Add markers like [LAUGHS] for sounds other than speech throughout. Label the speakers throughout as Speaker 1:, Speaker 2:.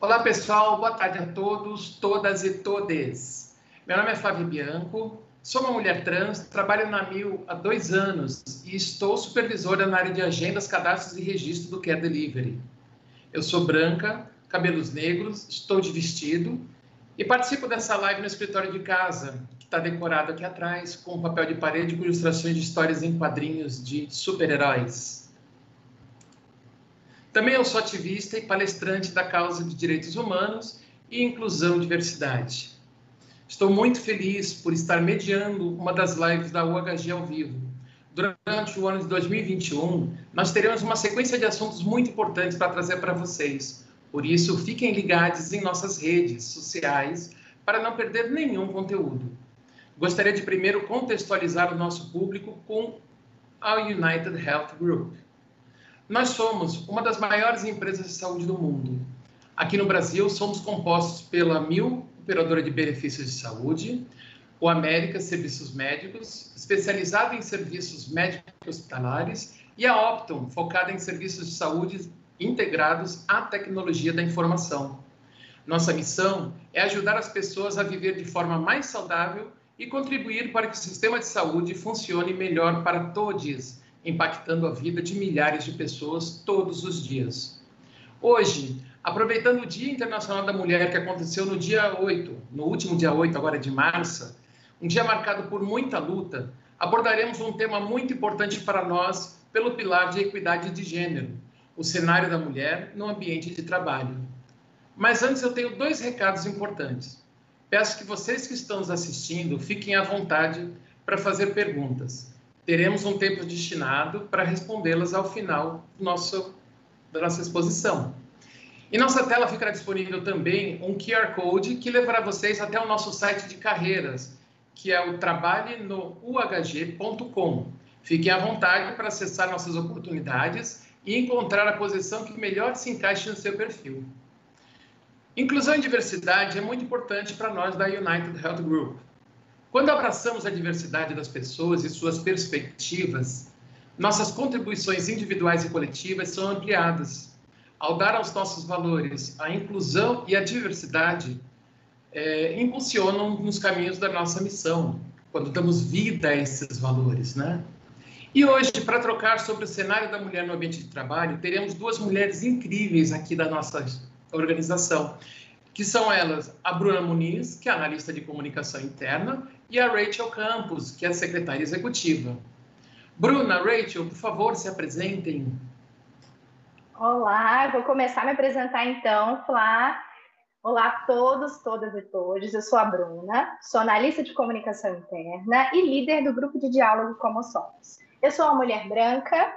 Speaker 1: Olá, pessoal. Boa tarde a todos, todas e todes. Meu nome é Flávio Bianco, sou uma mulher trans, trabalho na Mil há dois anos e estou supervisora na área de agendas, cadastros e registro do Care Delivery. Eu sou branca, cabelos negros, estou de vestido e participo dessa live no escritório de casa, que está decorado aqui atrás, com papel de parede com ilustrações de histórias em quadrinhos de super-heróis. Também eu sou ativista e palestrante da causa de direitos humanos e inclusão e diversidade. Estou muito feliz por estar mediando uma das lives da UHG ao vivo. Durante o ano de 2021, nós teremos uma sequência de assuntos muito importantes para trazer para vocês, por isso, fiquem ligados em nossas redes sociais para não perder nenhum conteúdo. Gostaria de primeiro contextualizar o nosso público com a United Health Group. Nós somos uma das maiores empresas de saúde do mundo. Aqui no Brasil, somos compostos pela Mil, operadora de benefícios de saúde, o América Serviços Médicos, especializado em serviços médicos hospitalares, e a Optum, focada em serviços de saúde integrados à tecnologia da informação. Nossa missão é ajudar as pessoas a viver de forma mais saudável e contribuir para que o sistema de saúde funcione melhor para todos, impactando a vida de milhares de pessoas todos os dias. Hoje, aproveitando o Dia Internacional da Mulher, que aconteceu no dia 8, no último dia 8, agora de março, um dia marcado por muita luta, abordaremos um tema muito importante para nós pelo pilar de equidade de gênero, o cenário da mulher no ambiente de trabalho. Mas antes eu tenho dois recados importantes. Peço que vocês que estão nos assistindo fiquem à vontade para fazer perguntas. Teremos um tempo destinado para respondê-las ao final do nosso, da nossa exposição. Em nossa tela ficará disponível também um QR Code que levará vocês até o nosso site de carreiras, que é o trabalhe-no-uhg.com. Fiquem à vontade para acessar nossas oportunidades e encontrar a posição que melhor se encaixe no seu perfil. Inclusão e diversidade é muito importante para nós da United Health Group. Quando abraçamos a diversidade das pessoas e suas perspectivas, nossas contribuições individuais e coletivas são ampliadas. Ao dar aos nossos valores a inclusão e a diversidade, é, impulsionam nos caminhos da nossa missão, quando damos vida a esses valores, né? E hoje, para trocar sobre o cenário da mulher no ambiente de trabalho, teremos duas mulheres incríveis aqui da nossa organização, que são elas a Bruna Muniz, que é analista de comunicação interna, e a Rachel Campos, que é secretária executiva. Bruna, Rachel, por favor, se apresentem.
Speaker 2: Olá, vou começar a me apresentar então, Flá. Olá a todos, todas e todos. Eu sou a Bruna, sou analista de comunicação interna e líder do grupo de diálogo Como Somos. Eu sou uma mulher branca,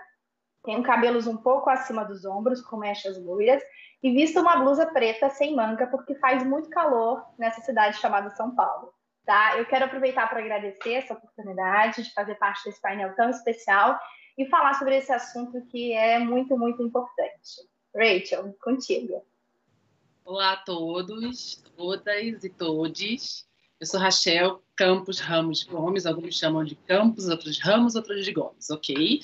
Speaker 2: tenho cabelos um pouco acima dos ombros, com mechas loiras, e visto uma blusa preta sem manga, porque faz muito calor nessa cidade chamada São Paulo. Tá? Eu quero aproveitar para agradecer essa oportunidade de fazer parte desse painel tão especial e falar sobre esse assunto que é muito, muito importante. Rachel, contigo.
Speaker 3: Olá a todos, todas e todes. Eu sou Rachel Campos Ramos Gomes, alguns chamam de Campos, outros Ramos, outros de Gomes, ok?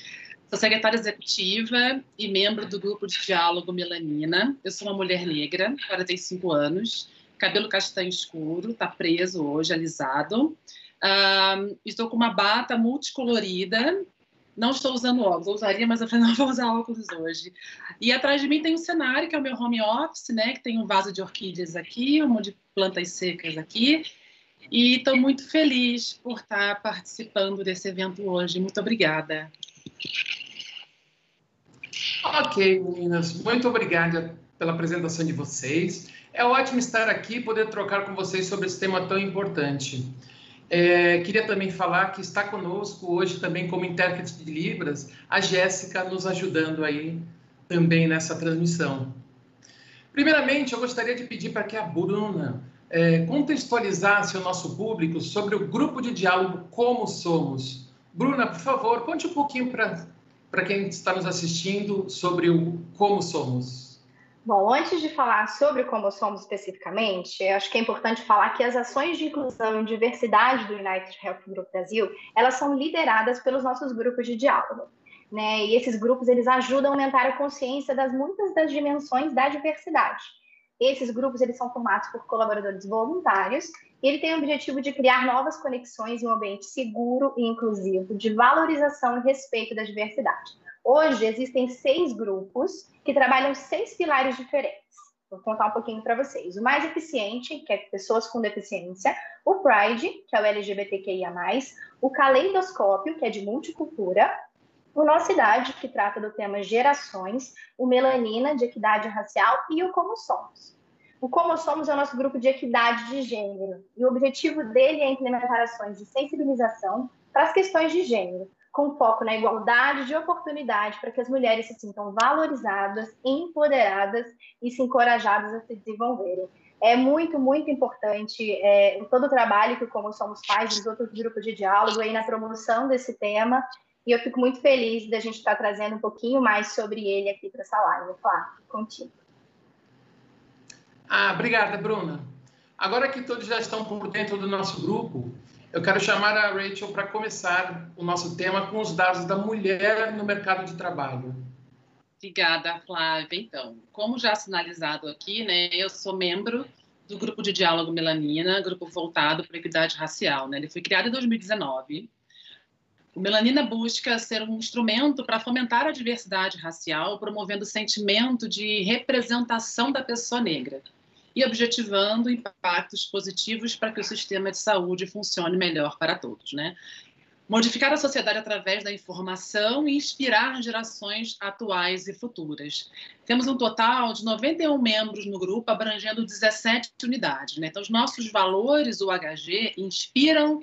Speaker 3: Sou secretária executiva e membro do grupo de diálogo Melanina. Eu sou uma mulher negra, 45 anos, cabelo castanho escuro, tá preso hoje, alisado. Um, estou com uma bata multicolorida. Não estou usando óculos, usaria, mas eu [LAUGHS] não vou usar óculos hoje. E atrás de mim tem um cenário, que é o meu home office, né? Que tem um vaso de orquídeas aqui, um monte de plantas secas aqui e estou muito feliz por estar participando desse evento hoje. Muito obrigada.
Speaker 1: Ok, meninas, muito obrigada pela apresentação de vocês. É ótimo estar aqui e poder trocar com vocês sobre esse tema tão importante. É, queria também falar que está conosco hoje também como intérprete de Libras a Jéssica nos ajudando aí também nessa transmissão. Primeiramente, eu gostaria de pedir para que a Bruna é, contextualizasse o nosso público sobre o grupo de diálogo Como Somos. Bruna, por favor, conte um pouquinho para quem está nos assistindo sobre o Como Somos.
Speaker 2: Bom, antes de falar sobre Como Somos especificamente, acho que é importante falar que as ações de inclusão e diversidade do United Health Group Brasil, elas são lideradas pelos nossos grupos de diálogo. Né? E esses grupos, eles ajudam a aumentar a consciência das muitas das dimensões da diversidade Esses grupos eles são formados por colaboradores voluntários e ele tem o objetivo de criar novas conexões em um ambiente seguro e inclusivo, de valorização e respeito da diversidade. Hoje existem seis grupos que trabalham seis pilares diferentes. Vou contar um pouquinho para vocês. O mais eficiente, que é pessoas com deficiência, o Pride, que é o LGBTQIA+, o Caleidoscópio, que é de multicultura, o Nossa Idade, que trata do tema gerações, o Melanina, de equidade racial, e o Como Somos. O Como Somos é o nosso grupo de equidade de gênero, e o objetivo dele é implementar ações de sensibilização para as questões de gênero, com foco na igualdade de oportunidade para que as mulheres se sintam valorizadas, empoderadas e se encorajadas a se desenvolverem. É muito, muito importante é, todo o trabalho que Como Somos faz, os outros grupos de diálogo aí na promoção desse tema e eu fico muito feliz da gente estar trazendo um pouquinho mais sobre ele aqui para essa live. Flávio, contigo.
Speaker 1: Ah, obrigada, Bruna. Agora que todos já estão por dentro do nosso grupo, eu quero chamar a Rachel para começar o nosso tema com os dados da mulher no mercado de trabalho.
Speaker 3: Obrigada, Flávia. Então, como já sinalizado aqui, né, eu sou membro do grupo de diálogo Melanina, grupo voltado para a equidade racial. Né? Ele foi criado em 2019 o Melanina busca ser um instrumento para fomentar a diversidade racial, promovendo o sentimento de representação da pessoa negra e objetivando impactos positivos para que o sistema de saúde funcione melhor para todos, né? Modificar a sociedade através da informação e inspirar gerações atuais e futuras. Temos um total de 91 membros no grupo, abrangendo 17 unidades. Né? Então, os nossos valores, o HG, inspiram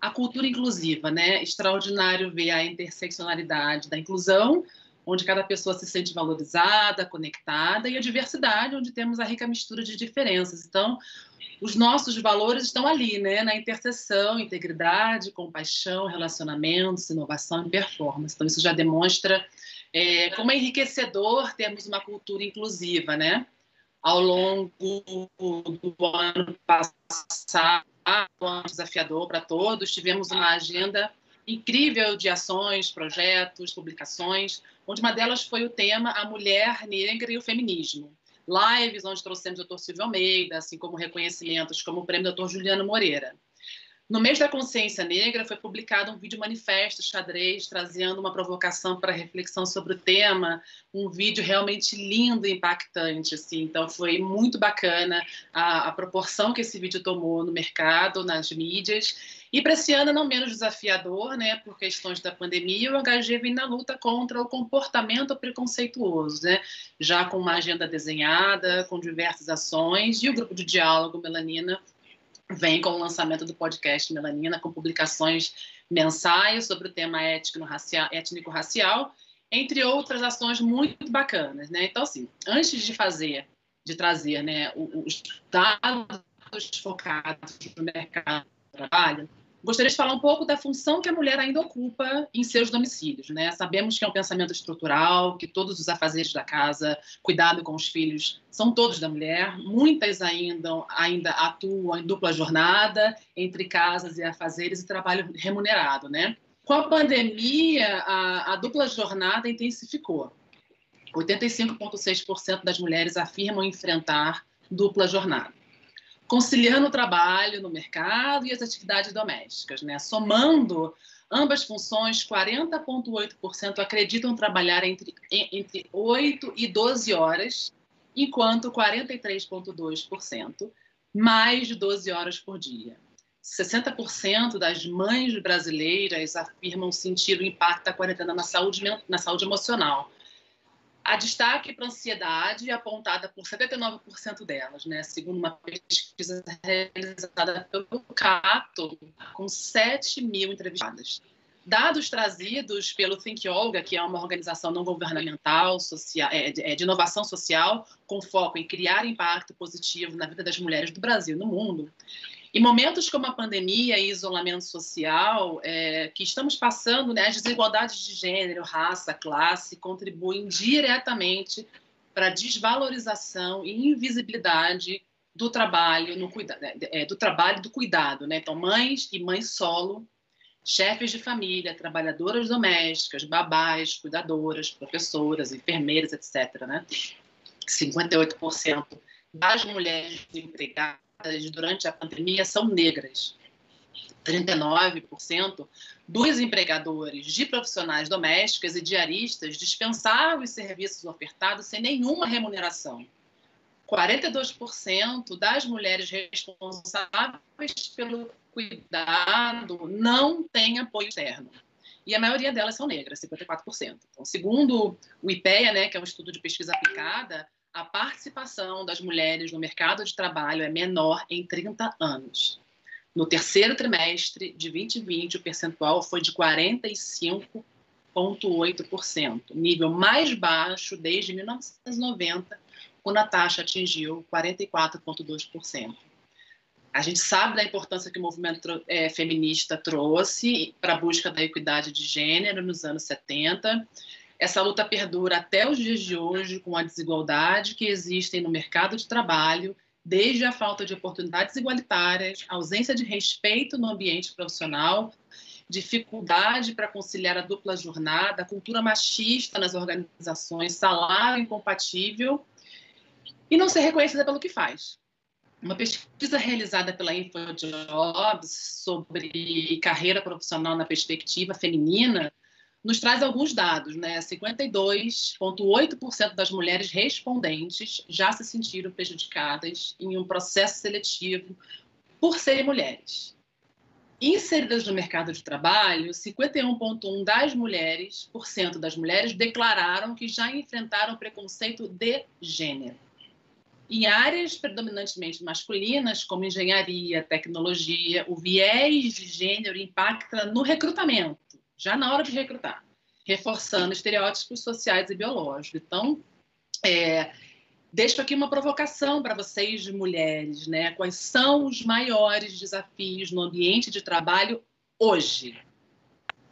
Speaker 3: a cultura inclusiva, né? Extraordinário ver a interseccionalidade da inclusão, onde cada pessoa se sente valorizada, conectada, e a diversidade, onde temos a rica mistura de diferenças. Então, os nossos valores estão ali, né? Na interseção, integridade, compaixão, relacionamentos, inovação e performance. Então, isso já demonstra é, como é enriquecedor termos uma cultura inclusiva, né? Ao longo do ano passado, um desafiador para todos. Tivemos uma agenda incrível de ações, projetos, publicações, onde uma delas foi o tema A Mulher Negra e o Feminismo. Lives onde trouxemos o Dr. Silvio Almeida, assim como reconhecimentos como o prêmio Dr. Juliano Moreira. No mês da consciência negra foi publicado um vídeo manifesto xadrez trazendo uma provocação para reflexão sobre o tema, um vídeo realmente lindo e impactante, assim. Então foi muito bacana a, a proporção que esse vídeo tomou no mercado, nas mídias. E para esse ano não menos desafiador, né, por questões da pandemia, o HG vem na luta contra o comportamento preconceituoso, né, já com uma agenda desenhada, com diversas ações, e o grupo de diálogo Melanina vem com o lançamento do podcast Melanina, com publicações mensais sobre o tema étnico-racial, entre outras ações muito bacanas. Né? Então, assim, antes de fazer, de trazer né, os dados focados no mercado trabalho, Gostaria de falar um pouco da função que a mulher ainda ocupa em seus domicílios. Né? Sabemos que é um pensamento estrutural, que todos os afazeres da casa, cuidado com os filhos, são todos da mulher. Muitas ainda, ainda atuam em dupla jornada, entre casas e afazeres e trabalho remunerado. Né? Com a pandemia, a, a dupla jornada intensificou. 85,6% das mulheres afirmam enfrentar dupla jornada conciliando o trabalho no mercado e as atividades domésticas, né? Somando ambas funções, 40,8% acreditam trabalhar entre, entre 8 e 12 horas, enquanto 43,2% mais de 12 horas por dia. 60% das mães brasileiras afirmam sentir o impacto da quarentena na saúde, na saúde emocional, a destaque para a ansiedade apontada por 79% delas, né? segundo uma pesquisa realizada pelo Cato, com 7 mil entrevistadas. Dados trazidos pelo Think Olga, que é uma organização não governamental social, é, é, de inovação social, com foco em criar impacto positivo na vida das mulheres do Brasil e no mundo, em momentos como a pandemia e isolamento social é, que estamos passando, né, as desigualdades de gênero, raça, classe contribuem diretamente para a desvalorização e invisibilidade do trabalho no cuidado, é, do trabalho do cuidado, né? Então, mães e mães solo, chefes de família, trabalhadoras domésticas, babás, cuidadoras, professoras, enfermeiras, etc. Né? 58% das mulheres empregadas durante a pandemia são negras. 39% dos empregadores de profissionais domésticas e diaristas dispensavam os serviços ofertados sem nenhuma remuneração. 42% das mulheres responsáveis pelo cuidado não têm apoio externo. E a maioria delas são negras, 54%. Então, segundo o IPEA, né, que é um estudo de pesquisa aplicada, a participação das mulheres no mercado de trabalho é menor em 30 anos. No terceiro trimestre de 2020, o percentual foi de 45,8%, nível mais baixo desde 1990, quando a taxa atingiu 44,2%. A gente sabe da importância que o movimento é, feminista trouxe para a busca da equidade de gênero nos anos 70. Essa luta perdura até os dias de hoje com a desigualdade que existem no mercado de trabalho, desde a falta de oportunidades igualitárias, ausência de respeito no ambiente profissional, dificuldade para conciliar a dupla jornada, cultura machista nas organizações, salário incompatível e não ser reconhecida pelo que faz. Uma pesquisa realizada pela InfoJobs sobre carreira profissional na perspectiva feminina nos traz alguns dados, né? 52,8% das mulheres respondentes já se sentiram prejudicadas em um processo seletivo por serem mulheres. Inseridas no mercado de trabalho, 51,1% das mulheres, por cento das mulheres declararam que já enfrentaram preconceito de gênero. Em áreas predominantemente masculinas, como engenharia, tecnologia, o viés de gênero impacta no recrutamento, já na hora de recrutar, reforçando estereótipos sociais e biológicos. Então, é, deixo aqui uma provocação para vocês, mulheres, né? Quais são os maiores desafios no ambiente de trabalho hoje?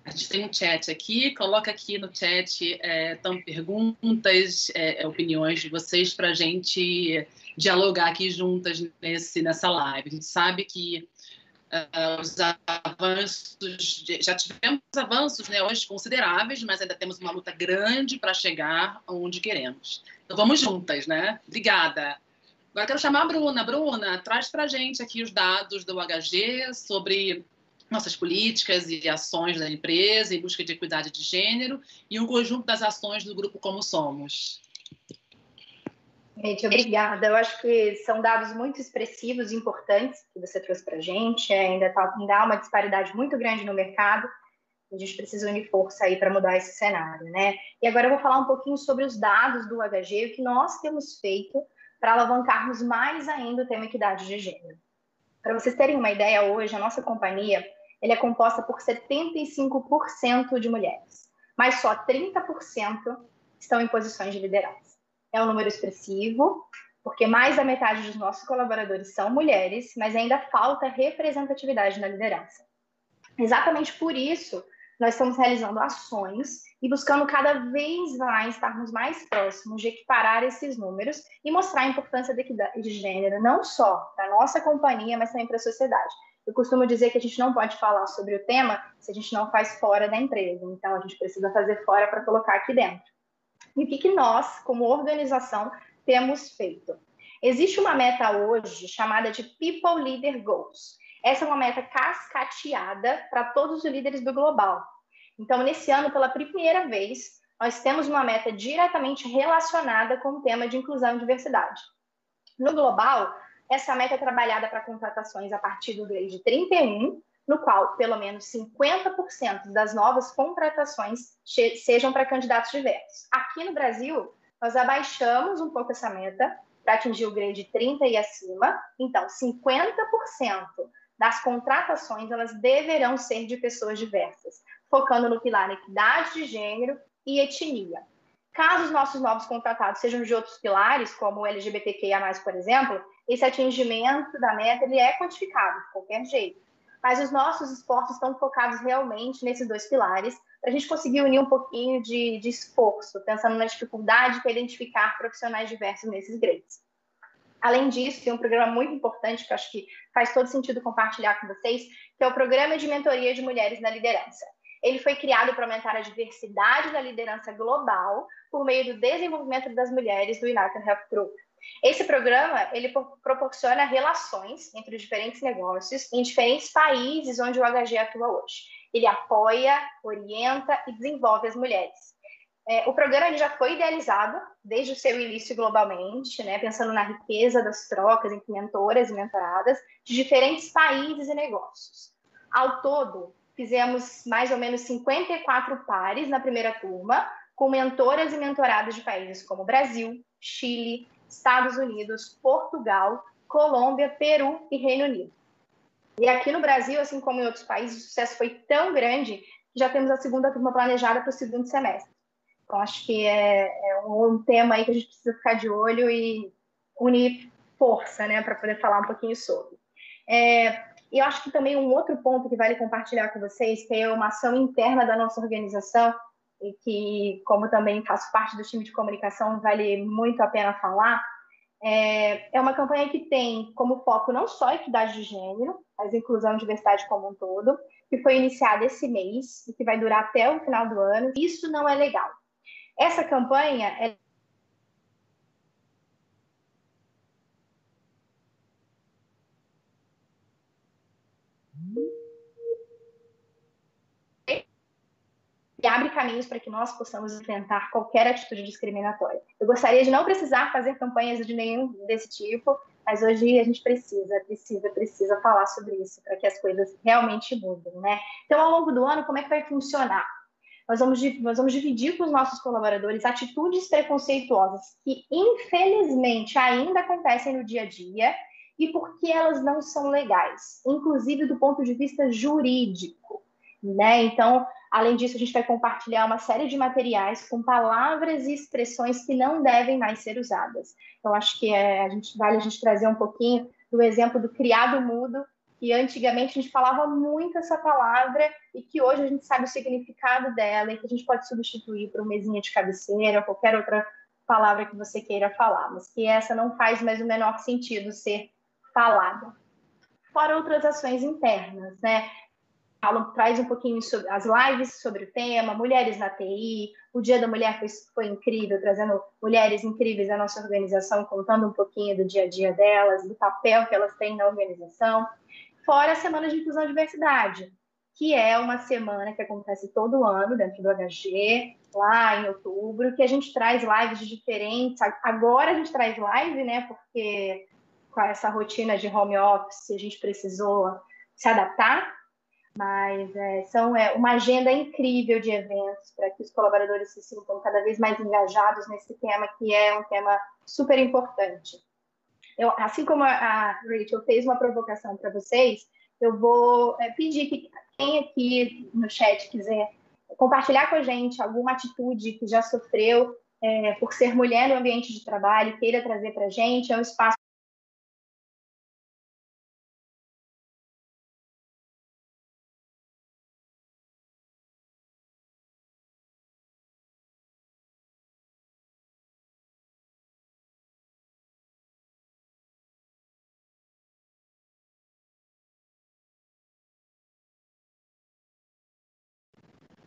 Speaker 3: A gente tem um chat aqui, coloca aqui no chat é, então, perguntas, é, é opiniões de vocês para a gente dialogar aqui juntas nesse, nessa live. A gente sabe que uh, os avanços, já tivemos avanços né, hoje consideráveis, mas ainda temos uma luta grande para chegar onde queremos. Então vamos juntas, né? Obrigada. Agora quero chamar a Bruna. Bruna, traz para gente aqui os dados do HG sobre nossas políticas e ações da empresa em busca de equidade de gênero e um conjunto das ações do grupo Como Somos.
Speaker 2: Gente, obrigada. Eu acho que são dados muito expressivos e importantes que você trouxe para a gente. É, ainda, tá, ainda há uma disparidade muito grande no mercado. A gente precisa unir força aí para mudar esse cenário, né? E agora eu vou falar um pouquinho sobre os dados do HG, o que nós temos feito para alavancarmos mais ainda o tema equidade de gênero. Para vocês terem uma ideia, hoje a nossa companhia ele é composta por 75% de mulheres, mas só 30% estão em posições de liderança. É um número expressivo, porque mais da metade dos nossos colaboradores são mulheres, mas ainda falta representatividade na liderança. Exatamente por isso, nós estamos realizando ações e buscando cada vez mais estarmos mais próximos de equiparar esses números e mostrar a importância da equidade de gênero, não só para a nossa companhia, mas também para a sociedade. Eu costumo dizer que a gente não pode falar sobre o tema se a gente não faz fora da empresa. Então, a gente precisa fazer fora para colocar aqui dentro. E o que, que nós, como organização, temos feito? Existe uma meta hoje chamada de People Leader Goals. Essa é uma meta cascateada para todos os líderes do global. Então, nesse ano, pela primeira vez, nós temos uma meta diretamente relacionada com o tema de inclusão e diversidade. No global, essa meta é trabalhada para contratações a partir do grade 31, no qual pelo menos 50% das novas contratações sejam para candidatos diversos. Aqui no Brasil, nós abaixamos um pouco essa meta para atingir o grade 30 e acima. Então, 50% das contratações elas deverão ser de pessoas diversas, focando no pilar equidade de gênero e etnia. Caso os nossos novos contratados sejam de outros pilares, como o LGBTQIA+, por exemplo, esse atingimento da meta ele é quantificado de qualquer jeito. Mas os nossos esforços estão focados realmente nesses dois pilares, para a gente conseguir unir um pouquinho de, de esforço, pensando na dificuldade que é identificar profissionais diversos nesses grades. Além disso, tem um programa muito importante que eu acho que faz todo sentido compartilhar com vocês, que é o Programa de Mentoria de Mulheres na Liderança. Ele foi criado para aumentar a diversidade da liderança global por meio do desenvolvimento das mulheres do United Health Group. Esse programa ele proporciona relações entre os diferentes negócios em diferentes países onde o HG atua hoje. Ele apoia, orienta e desenvolve as mulheres. É, o programa já foi idealizado desde o seu início globalmente, né, pensando na riqueza das trocas entre mentoras e mentoradas de diferentes países e negócios. Ao todo, fizemos mais ou menos 54 pares na primeira turma, com mentoras e mentoradas de países como Brasil, Chile, Estados Unidos, Portugal, Colômbia, Peru e Reino Unido. E aqui no Brasil, assim como em outros países, o sucesso foi tão grande que já temos a segunda turma planejada para o segundo semestre. Então, acho que é, é um tema aí que a gente precisa ficar de olho e unir força, né, para poder falar um pouquinho sobre. É, e eu acho que também um outro ponto que vale compartilhar com vocês, que é uma ação interna da nossa organização, e que, como também faço parte do time de comunicação, vale muito a pena falar, é, é uma campanha que tem como foco não só a equidade de gênero, mas inclusão e diversidade como um todo, que foi iniciada esse mês e que vai durar até o final do ano. Isso não é legal. Essa campanha abre caminhos para que nós possamos enfrentar qualquer atitude discriminatória. Eu gostaria de não precisar fazer campanhas de nenhum desse tipo, mas hoje a gente precisa, precisa, precisa falar sobre isso para que as coisas realmente mudem, né? Então, ao longo do ano, como é que vai funcionar? Nós vamos, nós vamos dividir com os nossos colaboradores atitudes preconceituosas que, infelizmente, ainda acontecem no dia a dia e porque elas não são legais, inclusive do ponto de vista jurídico. Né? Então, além disso, a gente vai compartilhar uma série de materiais com palavras e expressões que não devem mais ser usadas. Então, acho que é, a gente vale a gente trazer um pouquinho do exemplo do criado mudo, que antigamente a gente falava muito essa palavra e que hoje a gente sabe o significado dela e que a gente pode substituir por mesinha de cabeceira ou qualquer outra palavra que você queira falar, mas que essa não faz mais o menor sentido ser falada. Fora outras ações internas, né? Paulo traz um pouquinho sobre as lives sobre o tema, mulheres na TI, o Dia da Mulher foi, foi incrível, trazendo mulheres incríveis à nossa organização, contando um pouquinho do dia a dia delas, do papel que elas têm na organização. Fora a Semana de Inclusão e Diversidade, que é uma semana que acontece todo ano dentro do HG, lá em outubro, que a gente traz lives de diferentes. Agora a gente traz live, né? Porque com essa rotina de home office a gente precisou se adaptar, mas é, são é, uma agenda incrível de eventos para que os colaboradores se sintam cada vez mais engajados nesse tema, que é um tema super importante. Eu, assim como a, Rachel fez uma provocação para vocês, eu vou é, pedir que quem aqui no chat quiser compartilhar com a gente alguma atitude que já sofreu é, por ser mulher no ambiente de trabalho, queira trazer para a gente, é um espaço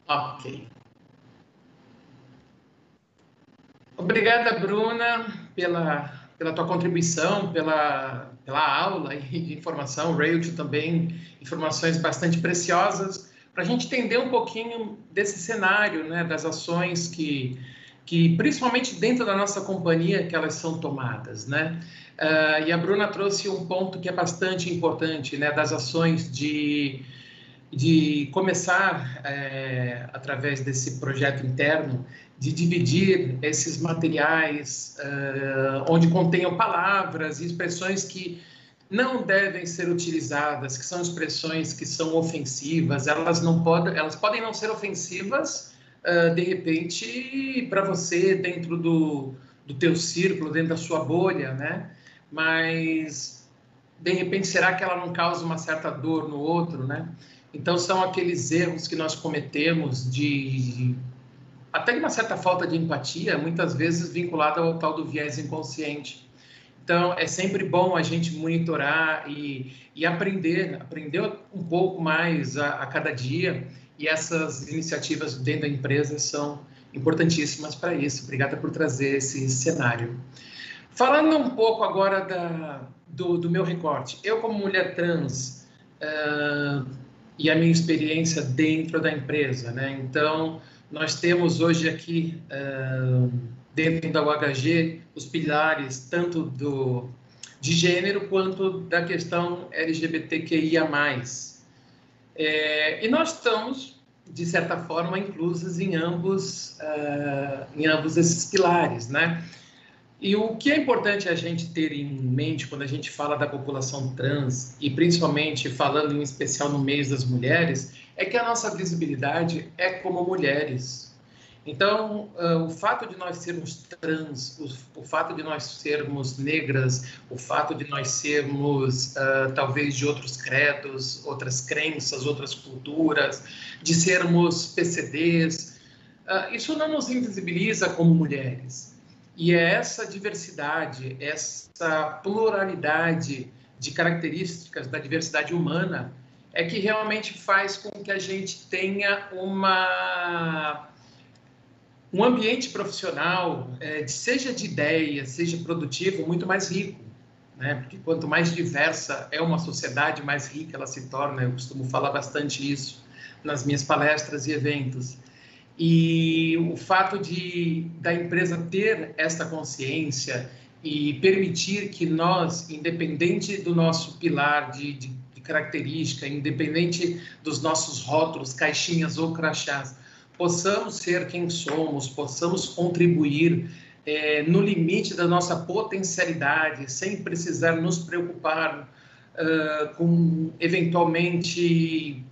Speaker 1: Ok. Obrigada, Bruna, pela, pela tua contribuição, pela, pela aula e informação. Rail também, informações bastante preciosas para a gente entender um pouquinho desse cenário, né, das ações que, que, principalmente dentro da nossa companhia, que elas são tomadas, né? Uh, e a Bruna trouxe um ponto que é bastante importante, né, das ações de de começar, é, através desse projeto interno, de dividir esses materiais uh, onde contenham palavras e expressões que não devem ser utilizadas, que são expressões que são ofensivas, elas não podem, elas podem não ser ofensivas uh, de repente para você dentro do, do teu círculo, dentro da sua bolha, né? Mas de repente será que ela não causa uma certa dor no outro, né? Então, são aqueles erros que nós cometemos de até uma certa falta de empatia, muitas vezes vinculada ao tal do viés inconsciente. Então, é sempre bom a gente monitorar e, e aprender, aprender um pouco mais a, a cada dia, e essas iniciativas dentro da empresa são importantíssimas para isso. Obrigada por trazer esse cenário. Falando um pouco agora da, do, do meu recorte, eu como mulher trans uh, e a minha experiência dentro da empresa, né? Então, nós temos hoje aqui uh, dentro da UHG os pilares tanto do de gênero quanto da questão LGBTQIA+. É, e nós estamos, de certa forma, inclusos em ambos, uh, em ambos esses pilares, né? E o que é importante a gente ter em mente quando a gente fala da população trans, e principalmente falando em especial no mês das mulheres, é que a nossa visibilidade é como mulheres, então, o fato de nós sermos trans, o, fato de nós sermos negras, o fato de nós sermos uh, talvez de outros credos, outras crenças, outras culturas, de sermos PCDs, uh, isso não nos invisibiliza como mulheres. E é essa diversidade, essa pluralidade de características da diversidade humana é que realmente faz com que a gente tenha uma um ambiente profissional, é, seja de ideia, seja produtivo, muito mais rico. Né? Porque quanto mais diversa é uma sociedade, mais rica ela se torna. Eu costumo falar bastante isso nas minhas palestras e eventos. E o fato de da empresa ter esta consciência e permitir que nós, independente do nosso pilar de, de, de característica, independente dos nossos rótulos, caixinhas ou crachás, possamos ser quem somos, possamos contribuir é, no limite da nossa potencialidade, sem precisar nos preocupar uh, com eventualmente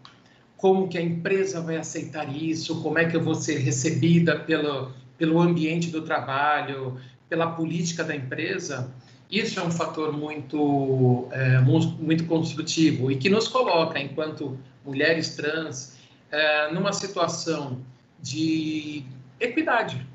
Speaker 1: como que a empresa vai aceitar isso, como é que eu vou ser recebida pelo, pelo ambiente do trabalho, pela política da empresa, isso é um fator muito, é, muito construtivo e que nos coloca, enquanto mulheres trans, é, numa situação de equidade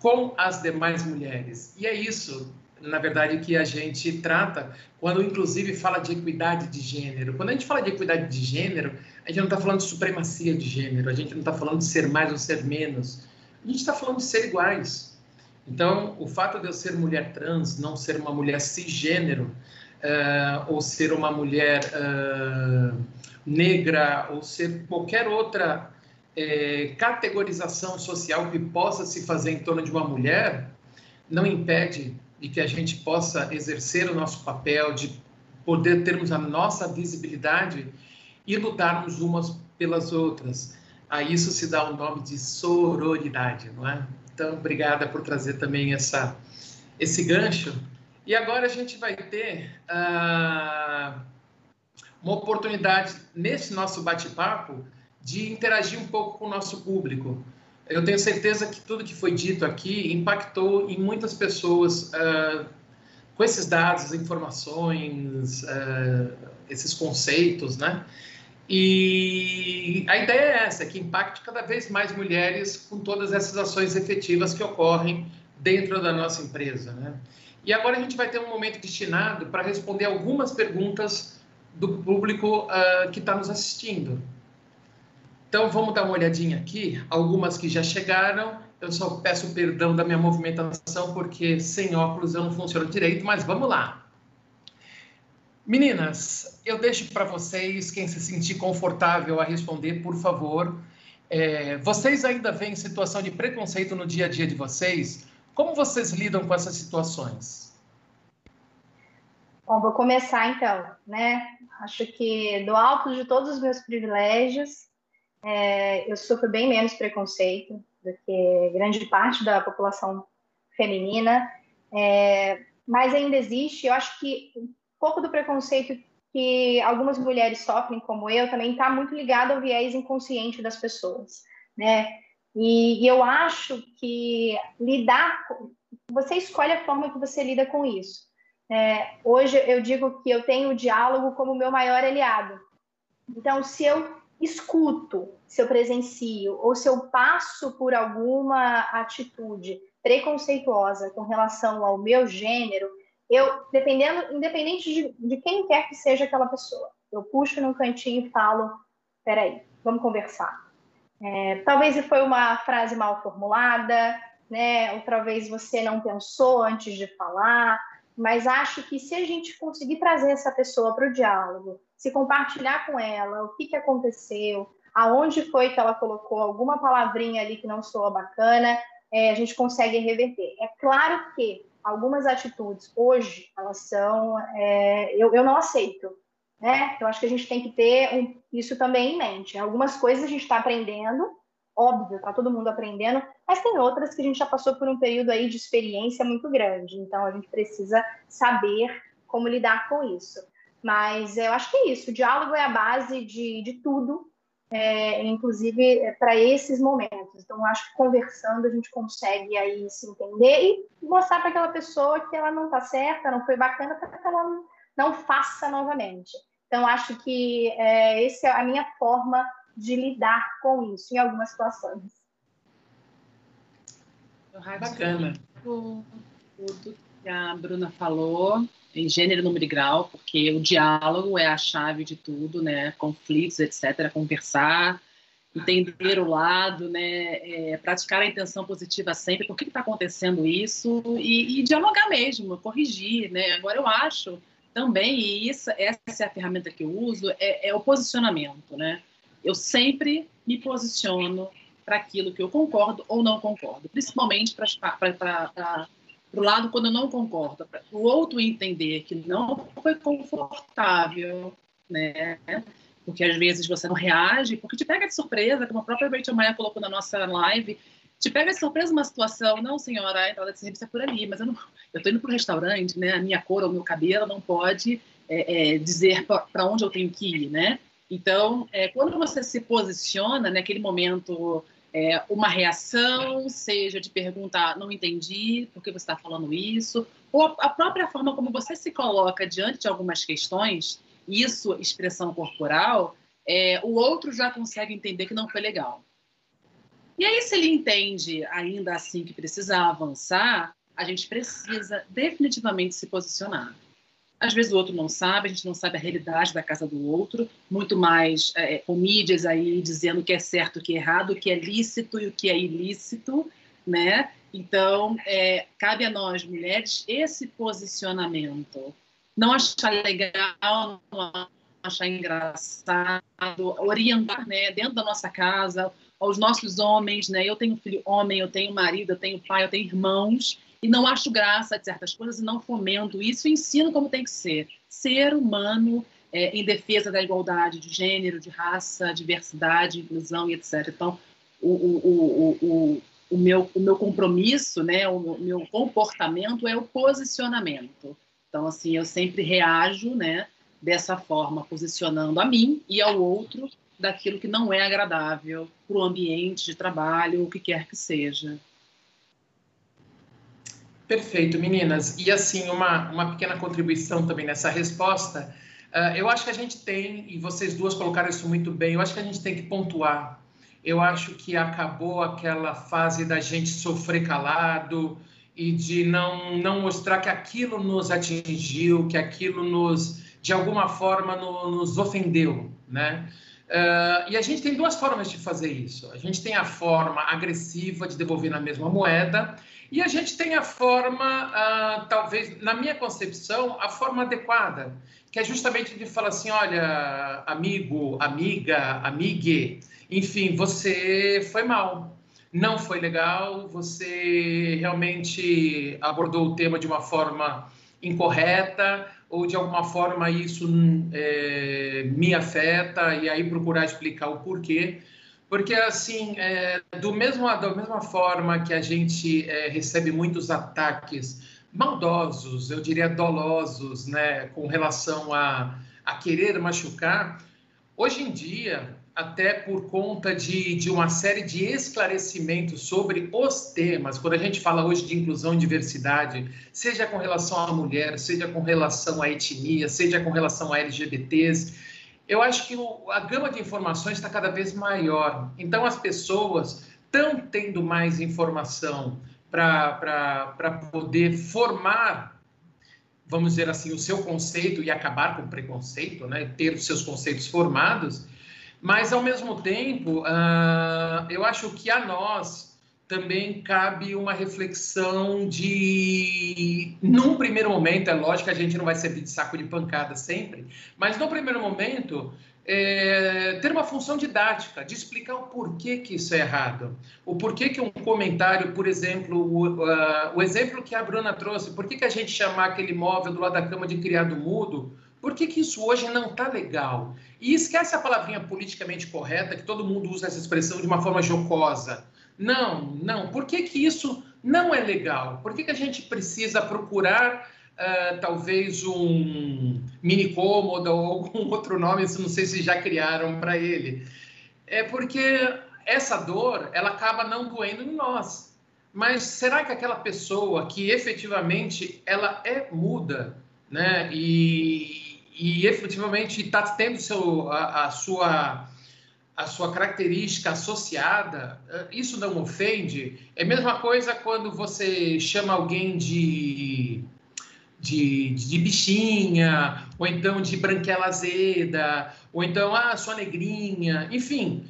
Speaker 1: com as demais mulheres. E é isso, na verdade, que a gente trata quando, inclusive, fala de equidade de gênero. Quando a gente fala de equidade de gênero, a gente não está falando de supremacia de gênero, a gente não está falando de ser mais ou ser menos, a gente está falando de ser iguais. Então, o fato de eu ser mulher trans, não ser uma mulher cisgênero, uh, ou ser uma mulher uh, negra, ou ser qualquer outra é, categorização social que possa se fazer em torno de uma mulher não impede de que a gente possa exercer o nosso papel, de poder termos a nossa visibilidade e lutarmos umas pelas outras. A isso se dá o nome de sororidade, não é? Então, obrigada por trazer também essa, esse gancho. E agora a gente vai ter uh, uma oportunidade nesse nosso bate-papo de interagir um pouco com o nosso público. Eu tenho certeza que tudo que foi dito aqui impactou em muitas pessoas uh, com esses dados, informações, uh, esses conceitos, né? E a ideia é essa, que impacte cada vez mais mulheres com todas essas ações efetivas que ocorrem dentro da nossa empresa, né? E agora a gente vai ter um momento destinado para responder algumas perguntas do público uh, que está nos assistindo. Então, vamos dar uma olhadinha aqui, algumas que já chegaram. Eu só peço perdão da minha movimentação, porque sem óculos eu não funciono direito, mas vamos lá. Meninas, eu deixo para vocês, quem se sentir confortável a responder, por favor. É, vocês ainda veem situação de preconceito no dia a dia de vocês? Como vocês lidam com essas situações?
Speaker 2: Bom, vou começar então, né? Acho que do alto de todos os meus privilégios, é, eu sofro bem menos preconceito do que grande parte da população feminina, é, mas ainda existe. Eu acho que pouco do preconceito que algumas mulheres sofrem, como eu, também está muito ligado ao viés inconsciente das pessoas, né? E, e eu acho que lidar, você escolhe a forma que você lida com isso. É, hoje eu digo que eu tenho o diálogo como meu maior aliado. Então, se eu escuto, se eu presencio ou se eu passo por alguma atitude preconceituosa com relação ao meu gênero, eu, dependendo, independente de, de quem quer que seja aquela pessoa, eu puxo no cantinho e falo: peraí, vamos conversar. É, talvez foi uma frase mal formulada, né? Outra vez você não pensou antes de falar, mas acho que se a gente conseguir trazer essa pessoa para o diálogo, se compartilhar com ela o que, que aconteceu, aonde foi que ela colocou alguma palavrinha ali que não soa bacana, é, a gente consegue reverter. É claro que algumas atitudes hoje elas são, é, eu, eu não aceito, né? Eu acho que a gente tem que ter um, isso também em mente. Algumas coisas a gente está aprendendo, óbvio, está todo mundo aprendendo, mas tem outras que a gente já passou por um período aí de experiência muito grande, então a gente precisa saber como lidar com isso. Mas eu acho que é isso, o diálogo é a base de, de tudo, é, inclusive é, para esses momentos. Então, acho que conversando a gente consegue aí se entender e mostrar para aquela pessoa que ela não está certa, não foi bacana, para que ela não, não faça novamente. Então, acho que é, essa é a minha forma de lidar com isso em algumas situações.
Speaker 3: Bacana. Tudo que a Bruna falou, em gênero, número e grau, porque o diálogo é a chave de tudo, né? Conflitos, etc. Conversar, entender o lado, né? É, praticar a intenção positiva sempre, por que está acontecendo isso e, e, dialogar mesmo, corrigir, né? Agora eu acho também, e isso, essa é a ferramenta que eu uso, é, é o posicionamento, né? Eu sempre me posiciono para aquilo que eu concordo ou não concordo, principalmente para o lado quando não concordo, para o outro entender que não foi confortável, né? Porque às vezes você não reage, porque te pega de surpresa, como a própria Rachel Maia colocou na nossa live, te pega de surpresa uma situação, não, senhora, a entrada de serviço é por ali, mas eu não, eu indo para o restaurante, né? A minha cor ou meu cabelo não pode é, é, dizer para onde eu tenho que ir, né? Então, é, quando você se posiciona naquele momento, é, uma reação, seja de perguntar, não entendi, por que você está falando isso, ou a, a própria forma como você se coloca diante de algumas questões, isso, expressão corporal, é, o outro já consegue entender que não foi legal. E aí, se ele entende ainda assim que precisa avançar, a gente precisa definitivamente se posicionar. Às vezes o outro não sabe, a gente não sabe a realidade da casa do outro, muito mais é, com mídias aí dizendo o que é certo, o que é errado, o que é lícito e o que é ilícito, né? Então, é, cabe a nós, mulheres, esse posicionamento. Não achar legal, não achar engraçado, orientar né, dentro da nossa casa, aos nossos homens, né? Eu tenho filho homem, eu tenho marido, eu tenho pai, eu tenho irmãos, e não acho graça de certas coisas e não fomento isso, ensino como tem que ser. Ser humano é, em defesa da igualdade de gênero, de raça, diversidade, inclusão e etc. Então, o, o, o, o, meu, o meu compromisso, né, o meu comportamento é o posicionamento. Então, assim, eu sempre reajo né, dessa forma, posicionando a mim e ao outro daquilo que não é agradável para o ambiente de trabalho, o que quer que seja.
Speaker 1: Perfeito, meninas. E assim, uma, uma pequena contribuição também nessa resposta. Uh, eu acho que a gente tem, e vocês duas colocaram isso muito bem, eu acho que a gente tem que pontuar. Eu acho que acabou aquela fase da gente sofrer calado e de não, não mostrar que aquilo nos atingiu, que aquilo nos, de alguma forma, no, nos ofendeu, né? Uh, e a gente tem duas formas de fazer isso. A gente tem a forma agressiva de devolver na mesma moeda e a gente tem a forma, uh, talvez, na minha concepção, a forma adequada, que é justamente de falar assim: olha, amigo, amiga, amigue, enfim, você foi mal, não foi legal, você realmente abordou o tema de uma forma incorreta, ou de alguma forma isso é, me afeta, e aí procurar explicar o porquê. Porque, assim, é, do mesmo, da mesma forma que a gente é, recebe muitos ataques maldosos, eu diria dolosos, né, com relação a, a querer machucar, hoje em dia, até por conta de, de uma série de esclarecimentos sobre os temas, quando a gente fala hoje de inclusão e diversidade, seja com relação à mulher, seja com relação à etnia, seja com relação a LGBTs, eu acho que o, a gama de informações está cada vez maior. Então, as pessoas estão tendo mais informação para poder formar, vamos dizer assim, o seu conceito e acabar com o preconceito, né? ter os seus conceitos formados. Mas, ao mesmo tempo, uh, eu acho que a nós também cabe uma reflexão de, num primeiro momento, é lógico que a gente não vai servir de saco de pancada sempre, mas no primeiro momento, é, ter uma função didática, de explicar o porquê que isso é errado. O porquê que um comentário, por exemplo, o, uh, o exemplo que a Bruna trouxe, por que, que a gente chamar aquele móvel do lado da cama de criado mudo, por que, que isso hoje não está legal? E esquece a palavrinha politicamente correta, que todo mundo usa essa expressão de uma forma jocosa. Não, não. Por que, que isso não é legal? Por que, que a gente precisa procurar uh, talvez um mini cômodo ou algum [LAUGHS] outro nome, não sei se já criaram para ele? É porque essa dor, ela acaba não doendo em nós. Mas será que aquela pessoa que efetivamente ela é muda, né? E, e efetivamente está tendo seu, a, a sua a sua característica associada, eh, isso não ofende? É a mesma coisa quando você chama alguém de, de, de bichinha, ou então de branquela azeda, ou então, ah, sua negrinha, enfim.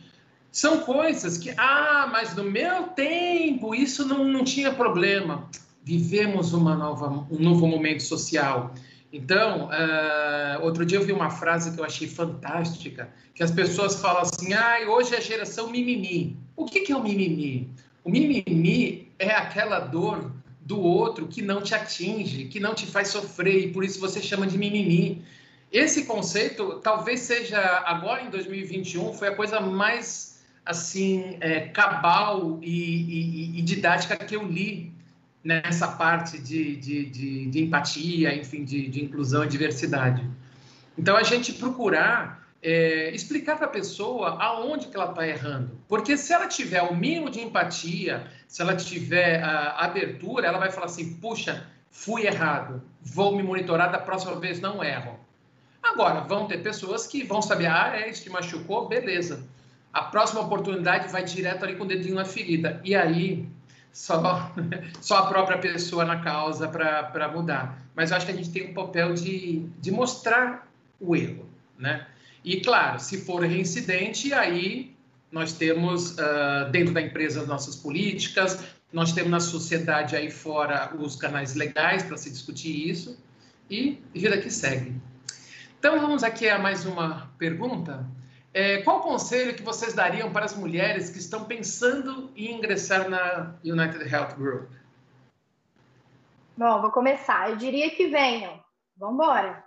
Speaker 1: São coisas que, ah, mas no meu tempo isso não, não tinha problema. Vivemos uma nova, um novo momento social. Então, uh, outro dia eu vi uma frase que eu achei fantástica, que as pessoas falam assim, ah, hoje é a geração mimimi. O que, que é o mimimi? O mimimi é aquela dor do outro que não te atinge, que não te faz sofrer, e por isso você chama de mimimi. Esse conceito, talvez seja, agora em 2021, foi a coisa mais, assim, é, cabal e, e, e didática que eu li nessa parte de, de, de, de empatia, enfim, de, de, inclusão e diversidade. Então, a gente procurar é, explicar para a pessoa aonde que ela está errando. Porque se ela tiver o mínimo de empatia, se ela tiver a abertura, ela vai falar assim, puxa, fui errado, vou me monitorar, da próxima vez não erro. Agora, vão ter pessoas que vão saber, ah, é, isso te machucou, beleza. A próxima oportunidade vai direto ali com o dedinho na ferida. E aí, só, [LAUGHS] só a própria pessoa na causa para mudar. Mas eu acho que a gente tem um papel de, de mostrar o erro, né? E, claro, se for reincidente, aí nós temos uh, dentro da empresa nossas políticas, nós temos na sociedade aí fora os canais legais para se discutir isso e vida que segue. Então, vamos aqui a mais uma pergunta. É, qual conselho que vocês dariam para as mulheres que estão pensando em ingressar na United Health Group?
Speaker 2: Bom, vou começar. Eu diria que venham. Vamos embora.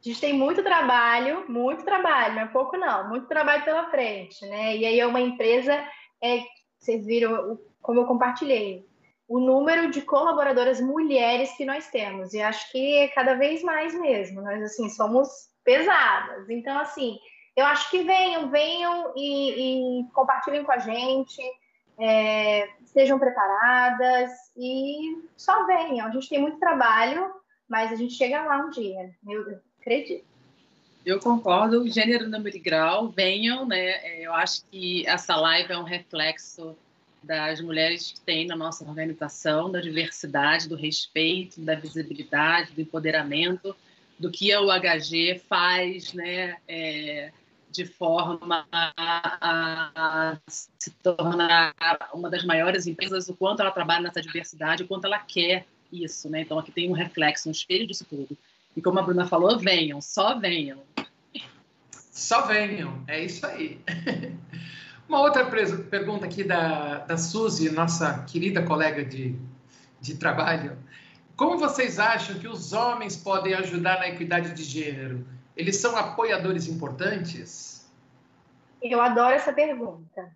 Speaker 2: A gente tem muito trabalho, muito trabalho, não é pouco não, muito trabalho pela frente, né? E aí é uma empresa, é, vocês viram como eu compartilhei, o número de colaboradoras mulheres que nós temos, e acho que é cada vez mais mesmo, nós assim somos pesadas. Então, assim, eu acho que venham, venham e, e compartilhem com a gente, é, estejam preparadas e só venham. A gente tem muito trabalho, mas a gente chega lá um dia, eu acredito.
Speaker 3: Eu concordo, gênero, número e grau, venham, né? É, eu acho que essa live é um reflexo das mulheres que tem na nossa organização, da diversidade, do respeito, da visibilidade, do empoderamento, do que a UHG faz, né? É, de forma a, se tornar uma das maiores empresas, o quanto ela trabalha nessa diversidade, o quanto ela quer isso, né? Então aqui tem um reflexo, um espelho disso tudo. E como a Bruna falou, venham, só venham.
Speaker 1: Só venham, é isso aí. [LAUGHS] Uma outra pergunta aqui da, da Suzy, nossa querida colega de, de trabalho. Como vocês acham que os homens podem ajudar na equidade de gênero? Eles são apoiadores importantes?
Speaker 2: Eu adoro essa pergunta.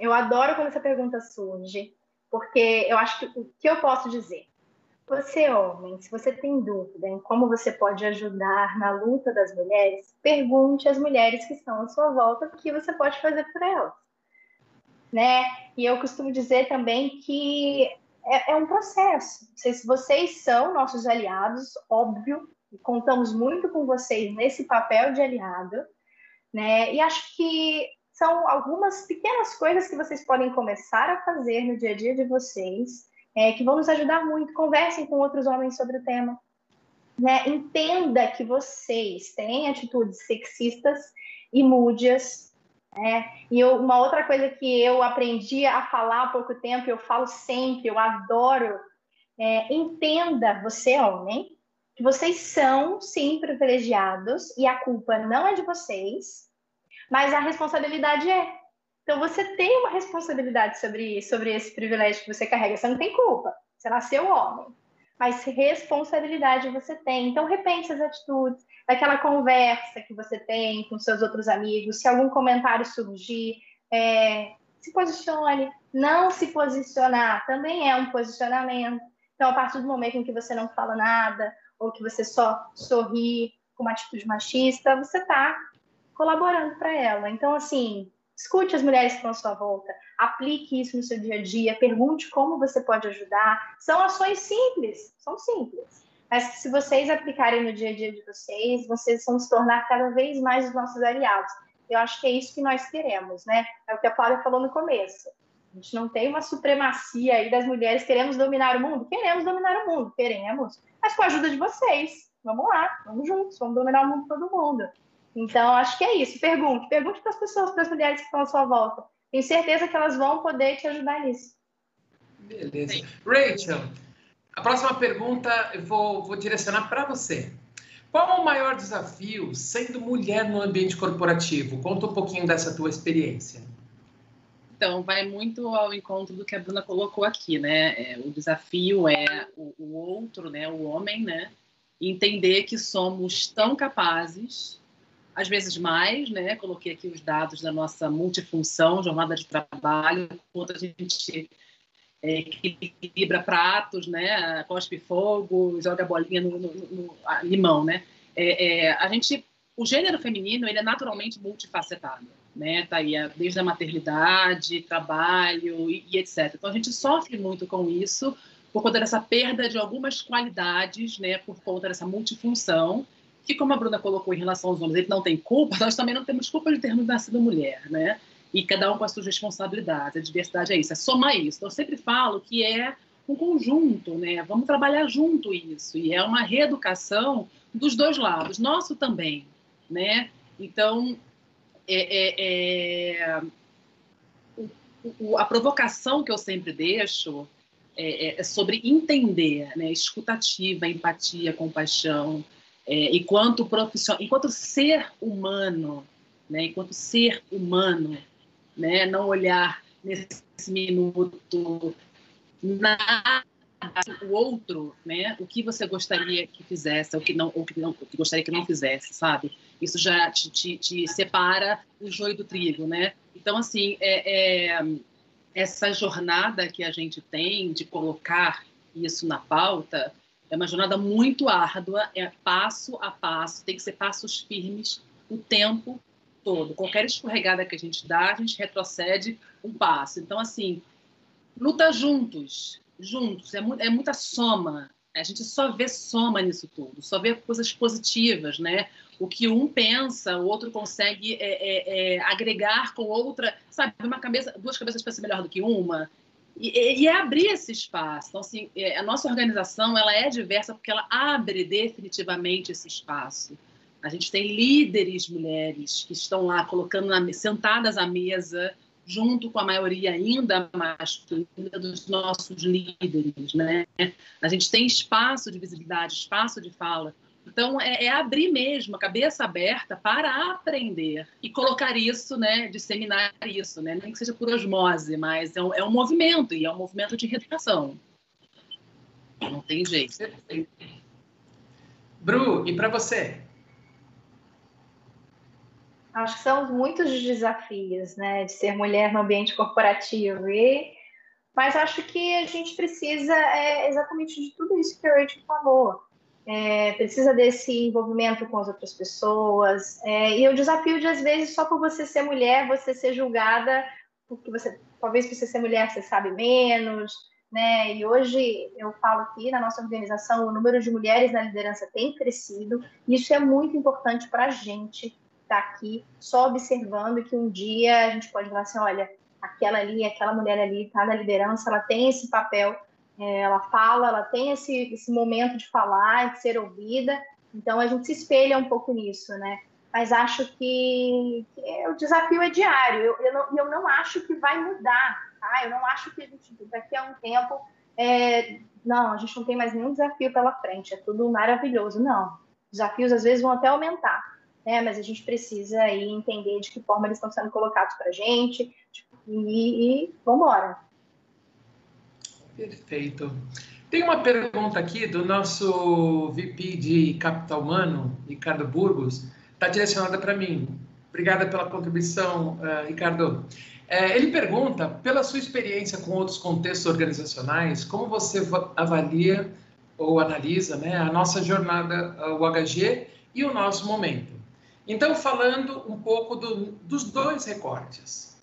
Speaker 2: Eu adoro quando essa pergunta surge, porque eu acho que o que eu posso dizer? Você, homem, se você tem dúvida em como você pode ajudar na luta das mulheres, pergunte às mulheres que estão à sua volta o que você pode fazer por elas. Né? E eu costumo dizer também que é, é um processo. Se vocês são nossos aliados, óbvio, contamos muito com vocês nesse papel de aliado, né? E acho que são algumas pequenas coisas que vocês podem começar a fazer no dia a dia de vocês, é, que vão nos ajudar muito. Conversem com outros homens sobre o tema. Né? Entenda que vocês têm atitudes sexistas e múdias, É, e eu, uma outra coisa que eu aprendi a falar há pouco tempo, eu falo sempre, eu adoro, é, entenda, você homem, que vocês são sim privilegiados e a culpa não é de vocês, mas a responsabilidade é. Então você tem uma responsabilidade sobre, sobre esse privilégio que você carrega. Você não tem culpa, você nasceu homem, mas responsabilidade você tem. Então repense as atitudes, daquela conversa que você tem com seus outros amigos, se algum comentário surgir, é, se posicione. Não se posicionar também é um posicionamento. Então, a partir do momento em que você não fala nada, ou que você só sorri com uma atitude machista, você está colaborando para ela. Então, assim, escute as mulheres que estão à sua volta, aplique isso no seu dia a dia, pergunte como você pode ajudar. São ações simples, são simples mas que se vocês aplicarem no dia a dia de vocês, vocês vão se tornar cada vez mais os nossos aliados. Eu acho que é isso que nós queremos, né? É o que a Cláudia falou no começo. Gente não tem uma supremacia aí das mulheres, queremos dominar o mundo? Queremos dominar o mundo, queremos. Mas com a ajuda de vocês. Vamos lá, vamos juntos, vamos dominar o mundo todo mundo. Então, acho que é isso. Pergunte, pergunte para as pessoas, para as mulheres que estão à sua volta. Tenho certeza que elas vão poder te ajudar nisso.
Speaker 1: Beleza. Rachel, a próxima pergunta eu vou, vou direcionar para você. Qual é o maior desafio sendo mulher no ambiente corporativo? Conta um pouquinho dessa tua experiência.
Speaker 3: Então, vai muito ao encontro do que a Bruna colocou aqui, né? É, o desafio é o, o, outro, né? O homem, né? Entender que somos tão capazes, às vezes mais, né? Coloquei aqui os dados da nossa multifunção, jornada de trabalho, quanto a gente é, equilibra pratos, né? Cospe fogo, joga bolinha no, no, no limão, né? É, é, a gente, o gênero feminino, ele é naturalmente multifacetado, né? Tá aí desde a maternidade, trabalho e, e etc. Então a gente sofre muito com isso por conta dessa perda de algumas qualidades, né? Por conta dessa multifunção que, como a Bruna colocou em relação aos homens, ele não tem culpa, nós também não temos culpa de termos nascido mulher, né? e cada um com as suas responsabilidades. A diversidade é isso, é somar isso. Então, eu sempre falo que é um conjunto, né? Vamos trabalhar junto isso. E é uma reeducação dos dois lados, nosso também, né? Então, é, é, é... O, a provocação que eu sempre deixo é, é, é sobre entender, né? Escutativa, empatia, compaixão. Enquanto profissional, enquanto ser humano, né? Enquanto ser humano, né? Não olhar nesse minuto nada o outro, né? O que você gostaria que fizesse, o que não, o que não, o que gostaria que não fizesse, sabe? Isso já te, te, te separa o joio do trigo, né? Então, assim, é, é, essa jornada que a gente tem de colocar isso na pauta é uma jornada muito árdua, é passo a passo, tem que ser passos firmes o tempo todo. Qualquer escorregada que a gente dá, a gente retrocede um passo. Então, assim, luta juntos, juntos. É, mu é muita soma. A gente só vê soma nisso tudo, só vê coisas positivas, né? O que um pensa, o outro consegue é, é, é, agregar com outra, sabe? Uma cabeça, duas cabeças pensam melhor do que uma. E, e, é abrir esse espaço. Então, assim, é, a nossa organização ela é diversa porque ela abre definitivamente esse espaço. A gente tem líderes mulheres que estão lá colocando na, sentadas à mesa, junto com a maioria ainda masculina dos nossos líderes, né? A gente tem espaço de visibilidade, espaço de fala. Então, é, é, abrir mesmo a cabeça aberta para aprender e colocar isso, né, disseminar isso, né, nem que seja por osmose, mas é um, é um movimento e é um movimento de reeducação. Não tem jeito.
Speaker 1: Bru, e para você?
Speaker 2: Acho que são muitos desafios, né, de ser mulher no ambiente corporativo. E, mas acho que a gente precisa é, exatamente de tudo isso que a Rachel falou. É, precisa desse envolvimento com as outras pessoas. É, e o desafio de, às vezes, só por você ser mulher, você ser julgada, porque você, talvez por você ser mulher, você sabe menos, né? E hoje eu falo aqui na nossa organização, o número de mulheres na liderança tem crescido, e isso é muito importante para a gente, está aqui só observando que um dia a gente pode falar assim, olha, aquela ali, aquela mulher ali está na liderança, ela tem esse papel, é, ela fala, ela tem esse, esse momento de falar, de ser ouvida, então a gente se espelha um pouco nisso, né? mas acho que, que o desafio é diário. Eu, eu, não, eu não acho que vai mudar, tá? Eu não acho que a gente, daqui a um tempo, é, não, a gente não tem mais nenhum desafio pela frente, é tudo maravilhoso. Não, desafios às vezes vão até aumentar, né? Mas a gente precisa aí entender de que forma eles estão sendo colocados para a gente e, e vamos embora.
Speaker 1: Perfeito. Tem uma pergunta aqui do nosso VP de Capital Humano, Ricardo Burgos, está direcionada para mim. Obrigada pela contribuição, uh, Ricardo. É, ele pergunta, pela sua experiência com outros contextos organizacionais, como você avalia ou analisa né, a nossa jornada, o HG e o nosso momento. Então, falando um pouco do, dos dois recortes,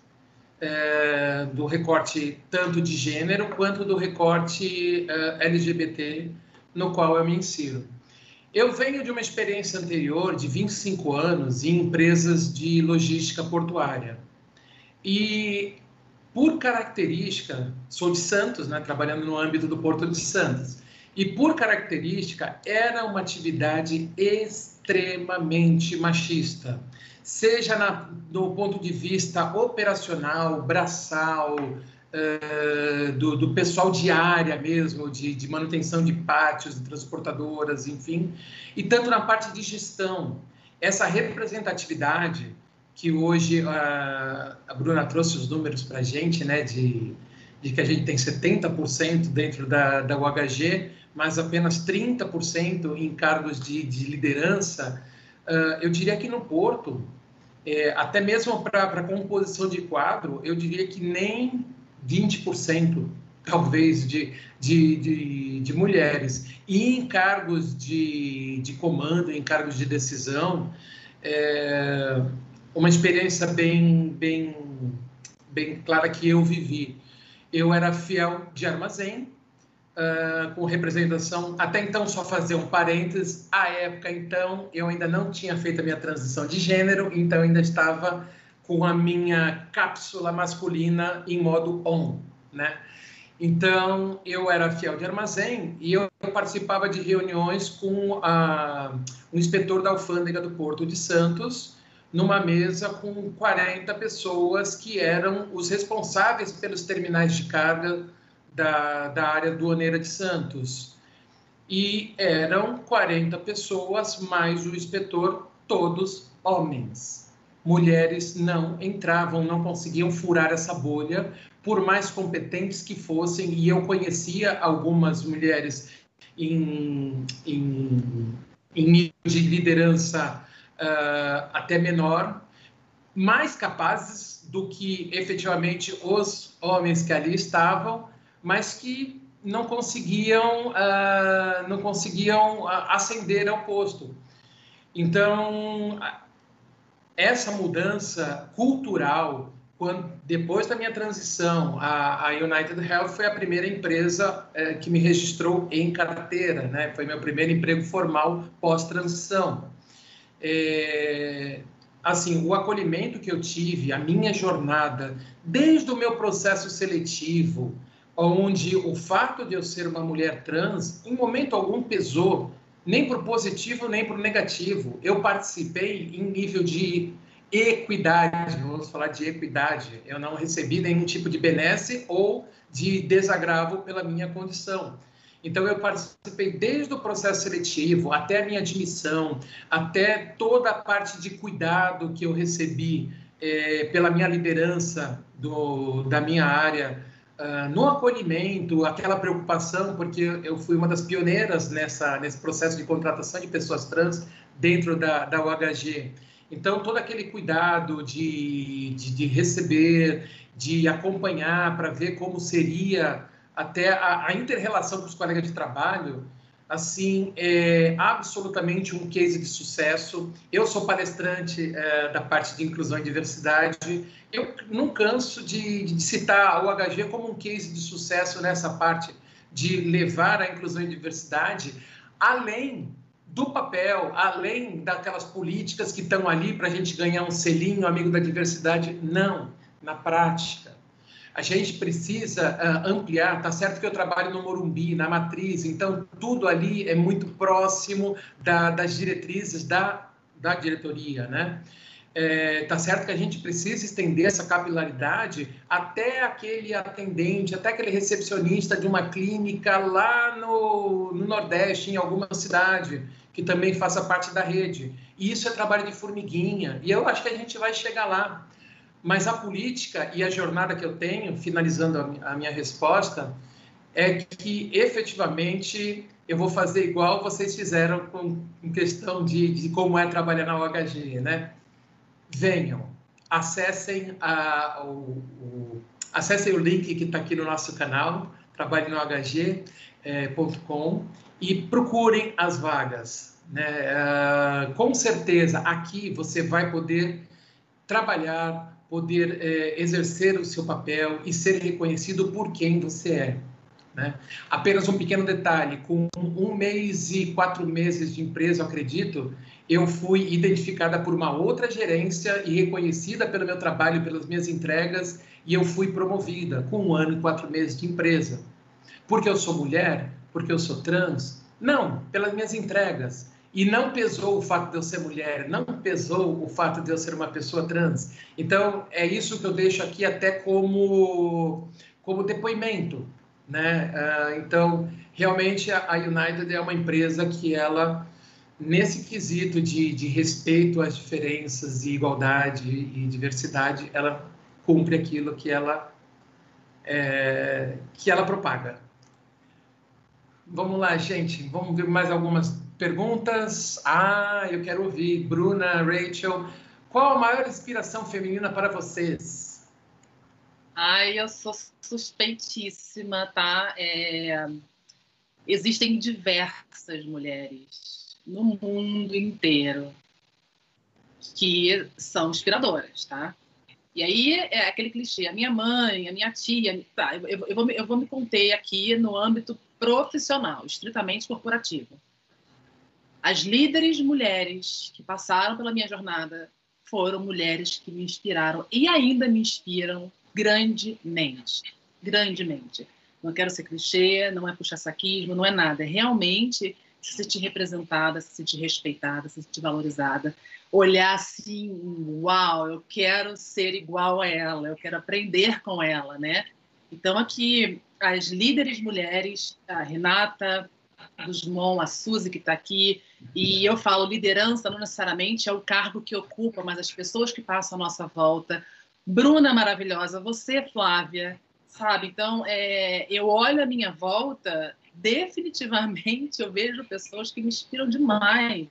Speaker 1: é, do recorte tanto de gênero quanto do recorte é, LGBT no qual eu me insiro. Eu venho de uma experiência anterior de 25 anos em empresas de logística portuária. E, por característica, sou de Santos, né, trabalhando no âmbito do Porto de Santos. E, por característica, era uma atividade extremamente machista, seja na, do ponto de vista operacional, braçal, uh, do, do, pessoal de área mesmo, de, de manutenção de pátios, de transportadoras, enfim, e tanto na parte de gestão. Essa representatividade que hoje a, a Bruna trouxe os números para a gente, né, de, de que a gente tem 70% dentro da, da UHG, mas apenas 30% em cargos de, de liderança, uh, eu diria que no Porto, é, até mesmo para composição de quadro, eu diria que nem 20% talvez de, de, de, de, mulheres. E em cargos de, de comando, em cargos de decisão, é, uma experiência bem, bem, bem clara que eu vivi. Eu era fiel de armazém, uh, com representação, até então só fazer um parênteses, à época então eu ainda não tinha feito a minha transição de gênero, então ainda estava com a minha cápsula masculina em modo on, né? Então, eu era fiel de armazém e eu participava de reuniões com a, o inspetor da alfândega do Porto de Santos, numa mesa com 40 pessoas que eram os responsáveis pelos terminais de carga da, da área doaneira de Santos. E eram 40 pessoas mais o inspetor, todos homens. Mulheres não entravam, não conseguiam furar essa bolha, por mais competentes que fossem, e eu conhecia algumas mulheres em, em, em nível de liderança uh, até menor, mais capazes do que efetivamente os homens que ali estavam, mas que não conseguiam uh, não conseguiam ascender ao posto. Então essa mudança cultural quando, depois da minha transição, a, a, United Health foi a primeira empresa é, que me registrou em carteira, né? Foi meu primeiro emprego formal pós-transição é, assim, o acolhimento que eu tive, a minha jornada, desde o meu processo seletivo, onde o fato de eu ser uma mulher trans, em momento algum pesou, nem por positivo nem por negativo. Eu participei em nível de equidade, vamos falar de equidade. Eu não recebi nenhum tipo de benesse ou de desagravo pela minha condição. Então, eu participei desde o processo seletivo até a minha admissão, até toda a parte de cuidado que eu recebi é, pela minha liderança do, da minha área, uh, no acolhimento, aquela preocupação, porque eu fui uma das pioneiras nessa, nesse processo de contratação de pessoas trans dentro da, da UHG. Então, todo aquele cuidado de, de, de receber, de acompanhar para ver como seria até a, a inter-relação com os colegas de trabalho, assim, é absolutamente um case de sucesso. Eu sou palestrante é, da parte de inclusão e diversidade. Eu não canso de, de citar o HG como um case de sucesso nessa parte de levar a inclusão e diversidade além do papel, além daquelas políticas que estão ali para a gente ganhar um selinho amigo da diversidade. Não, na prática a gente precisa uh, ampliar. Tá certo que eu trabalho no Morumbi, na Matriz, então tudo ali é muito próximo da, das diretrizes da da diretoria, né? É, tá certo que a gente precisa estender essa capilaridade até aquele atendente, até aquele recepcionista de uma clínica lá no, no Nordeste, em alguma cidade, que também faça parte da rede. E isso é trabalho de formiguinha, e eu acho que a gente vai chegar lá. Mas a política e a jornada que eu tenho, finalizando a minha resposta, é que efetivamente eu vou fazer igual vocês fizeram com, questão de, de como é trabalhar na OHG, né? venham, acessem, a, o, o, acessem o link que está aqui no nosso canal, trabalhenohg.com, é, e procurem as vagas. Né? Uh, com certeza, aqui você vai poder trabalhar, poder é, exercer o seu papel e ser reconhecido por quem você é. Né? Apenas um pequeno detalhe: com um mês e quatro meses de empresa, acredito, eu fui identificada por uma outra gerência e reconhecida pelo meu trabalho, pelas minhas entregas, e eu fui promovida com um ano e quatro meses de empresa. Porque eu sou mulher? Porque eu sou trans? Não, pelas minhas entregas. E não pesou o fato de eu ser mulher, não pesou o fato de eu ser uma pessoa trans. Então, é isso que eu deixo aqui até como, como depoimento né? Uh, então, realmente a United é uma empresa que ela nesse quesito de, de respeito às diferenças e igualdade e diversidade, ela cumpre aquilo que ela é, que ela propaga. Vamos lá, gente. Vamos ver mais algumas perguntas. Ah, eu quero ouvir. Bruna, Rachel, qual a maior inspiração feminina para vocês?
Speaker 3: Ai, eu sou suspeitíssima, tá? É... Existem diversas mulheres no mundo inteiro que são inspiradoras, tá? E aí é aquele clichê, a minha mãe, a minha tia, tá, eu, eu, vou, eu vou me conter aqui no âmbito profissional, estritamente corporativo. As líderes mulheres que passaram pela minha jornada foram mulheres que me inspiraram e ainda me inspiram grandemente. Grandemente. Não quero ser clichê, não é puxar saquismo, não é nada. É realmente se sentir representada, se sentir respeitada, se sentir valorizada. Olhar assim, uau, eu quero ser igual a ela, eu quero aprender com ela, né? Então, aqui, as líderes mulheres, a Renata, Guzmão, a Suzy que está aqui, e eu falo liderança não necessariamente é o cargo que ocupa, mas as pessoas que passam à nossa volta, Bruna maravilhosa, você, Flávia, sabe? Então, é, eu olho a minha volta, definitivamente eu vejo pessoas que me inspiram demais,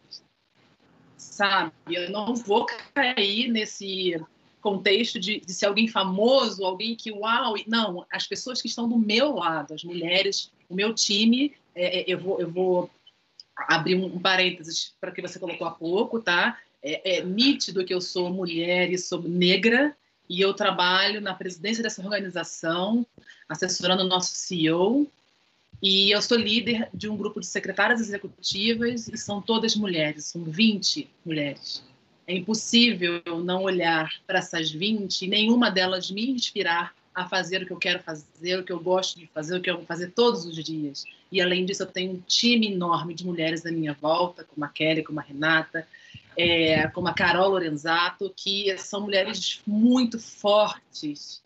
Speaker 3: sabe? Eu não vou cair nesse contexto de, de ser alguém famoso, alguém que, uau, não, as pessoas que estão do meu lado, as mulheres, o meu time, é, é eu, vou, eu vou abrir um parênteses para que você colocou há pouco, tá? É, é, nítido que eu sou mulher e sou negra, e eu trabalho na presidência dessa organização, assessorando o nosso CEO. E eu sou líder de um grupo de secretárias executivas e são todas mulheres, são 20 mulheres. É impossível não olhar para essas 20 e nenhuma delas me inspirar a fazer o que eu quero fazer, o que eu gosto de fazer, o que eu vou fazer todos os dias. E além disso, eu tenho um time enorme de mulheres à minha volta, como a Kelly, como a Renata, é, como a Carol Lorenzato, que são mulheres muito fortes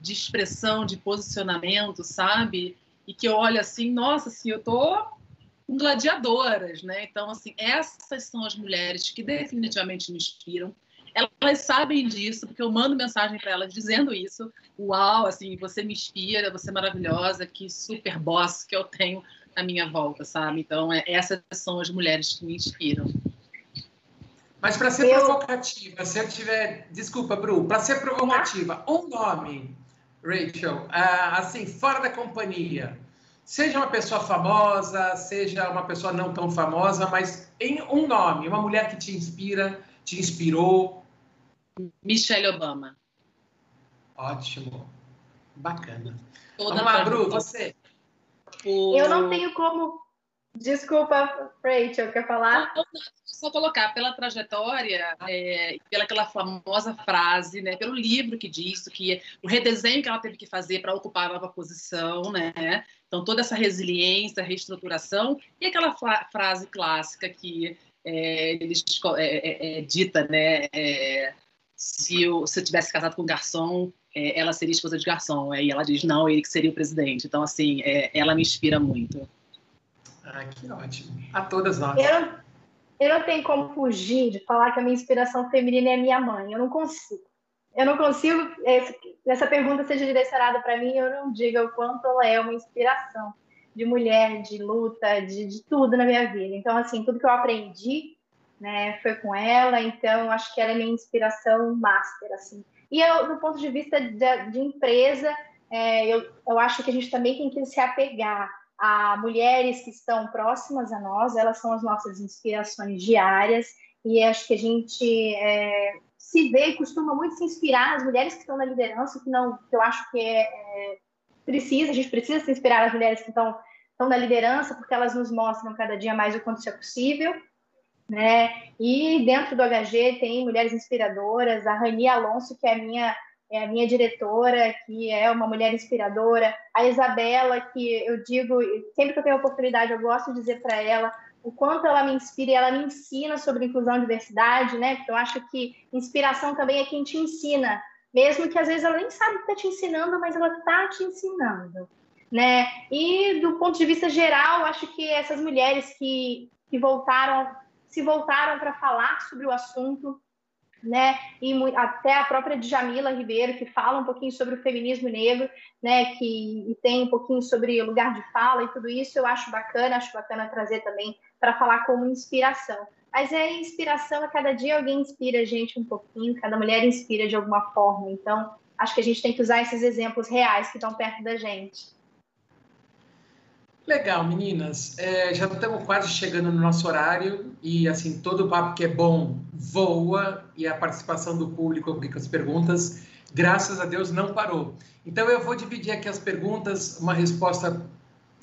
Speaker 3: de expressão, de posicionamento, sabe? E que eu olho assim, nossa, assim, eu tô com gladiadoras, né? Então, assim, essas são as mulheres que definitivamente me inspiram. Elas sabem disso, porque eu mando mensagem para elas dizendo isso. Uau, assim, você me inspira, você é maravilhosa, que super boss que eu tenho à minha volta, sabe? Então, é, essas são as mulheres que me inspiram.
Speaker 1: Mas para ser eu... provocativa, se eu tiver. Desculpa, Bru, para ser provocativa, um nome, Rachel, uh, assim, fora da companhia. Seja uma pessoa famosa, seja uma pessoa não tão famosa, mas em um nome, uma mulher que te inspira, te inspirou.
Speaker 3: Michelle Obama.
Speaker 1: Ótimo. Bacana. Toda Vamos lá, Bru, você.
Speaker 2: Eu não tenho como Desculpa, Rachel, quer falar? Não, não,
Speaker 3: só colocar pela trajetória, é, pela aquela famosa frase, né, pelo livro que diz que o redesenho que ela teve que fazer para ocupar a nova posição, né? Então toda essa resiliência, reestruturação e aquela frase clássica que é, eles é, é, é, dita, né? É, se eu, se eu tivesse casado com um garçom, é, ela seria esposa de garçom. E ela diz, não, ele que seria o presidente. Então, assim, ela me inspira muito.
Speaker 1: Ah, que ótimo. A todas nós.
Speaker 2: Eu, eu não tenho como fugir de falar que a minha inspiração feminina é minha mãe. Eu não consigo. Eu não consigo. Essa pergunta seja direcionada para mim, eu não diga o quanto ela é uma inspiração de mulher, de luta, de, de tudo na minha vida. Então, assim, tudo que eu aprendi, né, foi com ela. Então, acho que ela é minha inspiração master, assim. E eu, do ponto de vista de, de empresa, é, eu, eu acho que a gente também tem que se apegar a mulheres que estão próximas a nós, elas são as nossas inspirações diárias, e acho que a gente é, se vê e costuma muito se inspirar nas mulheres que estão na liderança, que não, que eu acho que é, é precisa, a gente precisa se inspirar nas mulheres que estão, estão na liderança, porque elas nos mostram cada dia mais o quanto isso é possível. Né? E dentro do HG tem mulheres inspiradoras, a Rani Alonso, que é a minha é a minha diretora, que é uma mulher inspiradora, a Isabela, que eu digo, sempre que eu tenho oportunidade, eu gosto de dizer para ela o quanto ela me inspira e ela me ensina sobre inclusão e diversidade, né? Porque eu acho que inspiração também é quem te ensina, mesmo que às vezes ela nem sabe que está te ensinando, mas ela está te ensinando, né? E do ponto de vista geral, acho que essas mulheres que, que voltaram, se voltaram para falar sobre o assunto, né? E até a própria Djamila Ribeiro, que fala um pouquinho sobre o feminismo negro, né? Que tem um pouquinho sobre o lugar de fala e tudo isso, eu acho bacana, acho bacana trazer também para falar como inspiração. Mas é inspiração, a cada dia alguém inspira a gente um pouquinho, cada mulher inspira de alguma forma. Então, acho que a gente tem que usar esses exemplos reais que estão perto da gente.
Speaker 1: Legal, meninas. É, já estamos quase chegando no nosso horário e, assim, todo papo que é bom voa e a participação do público com as perguntas, graças a Deus, não parou. Então, eu vou dividir aqui as perguntas, uma resposta,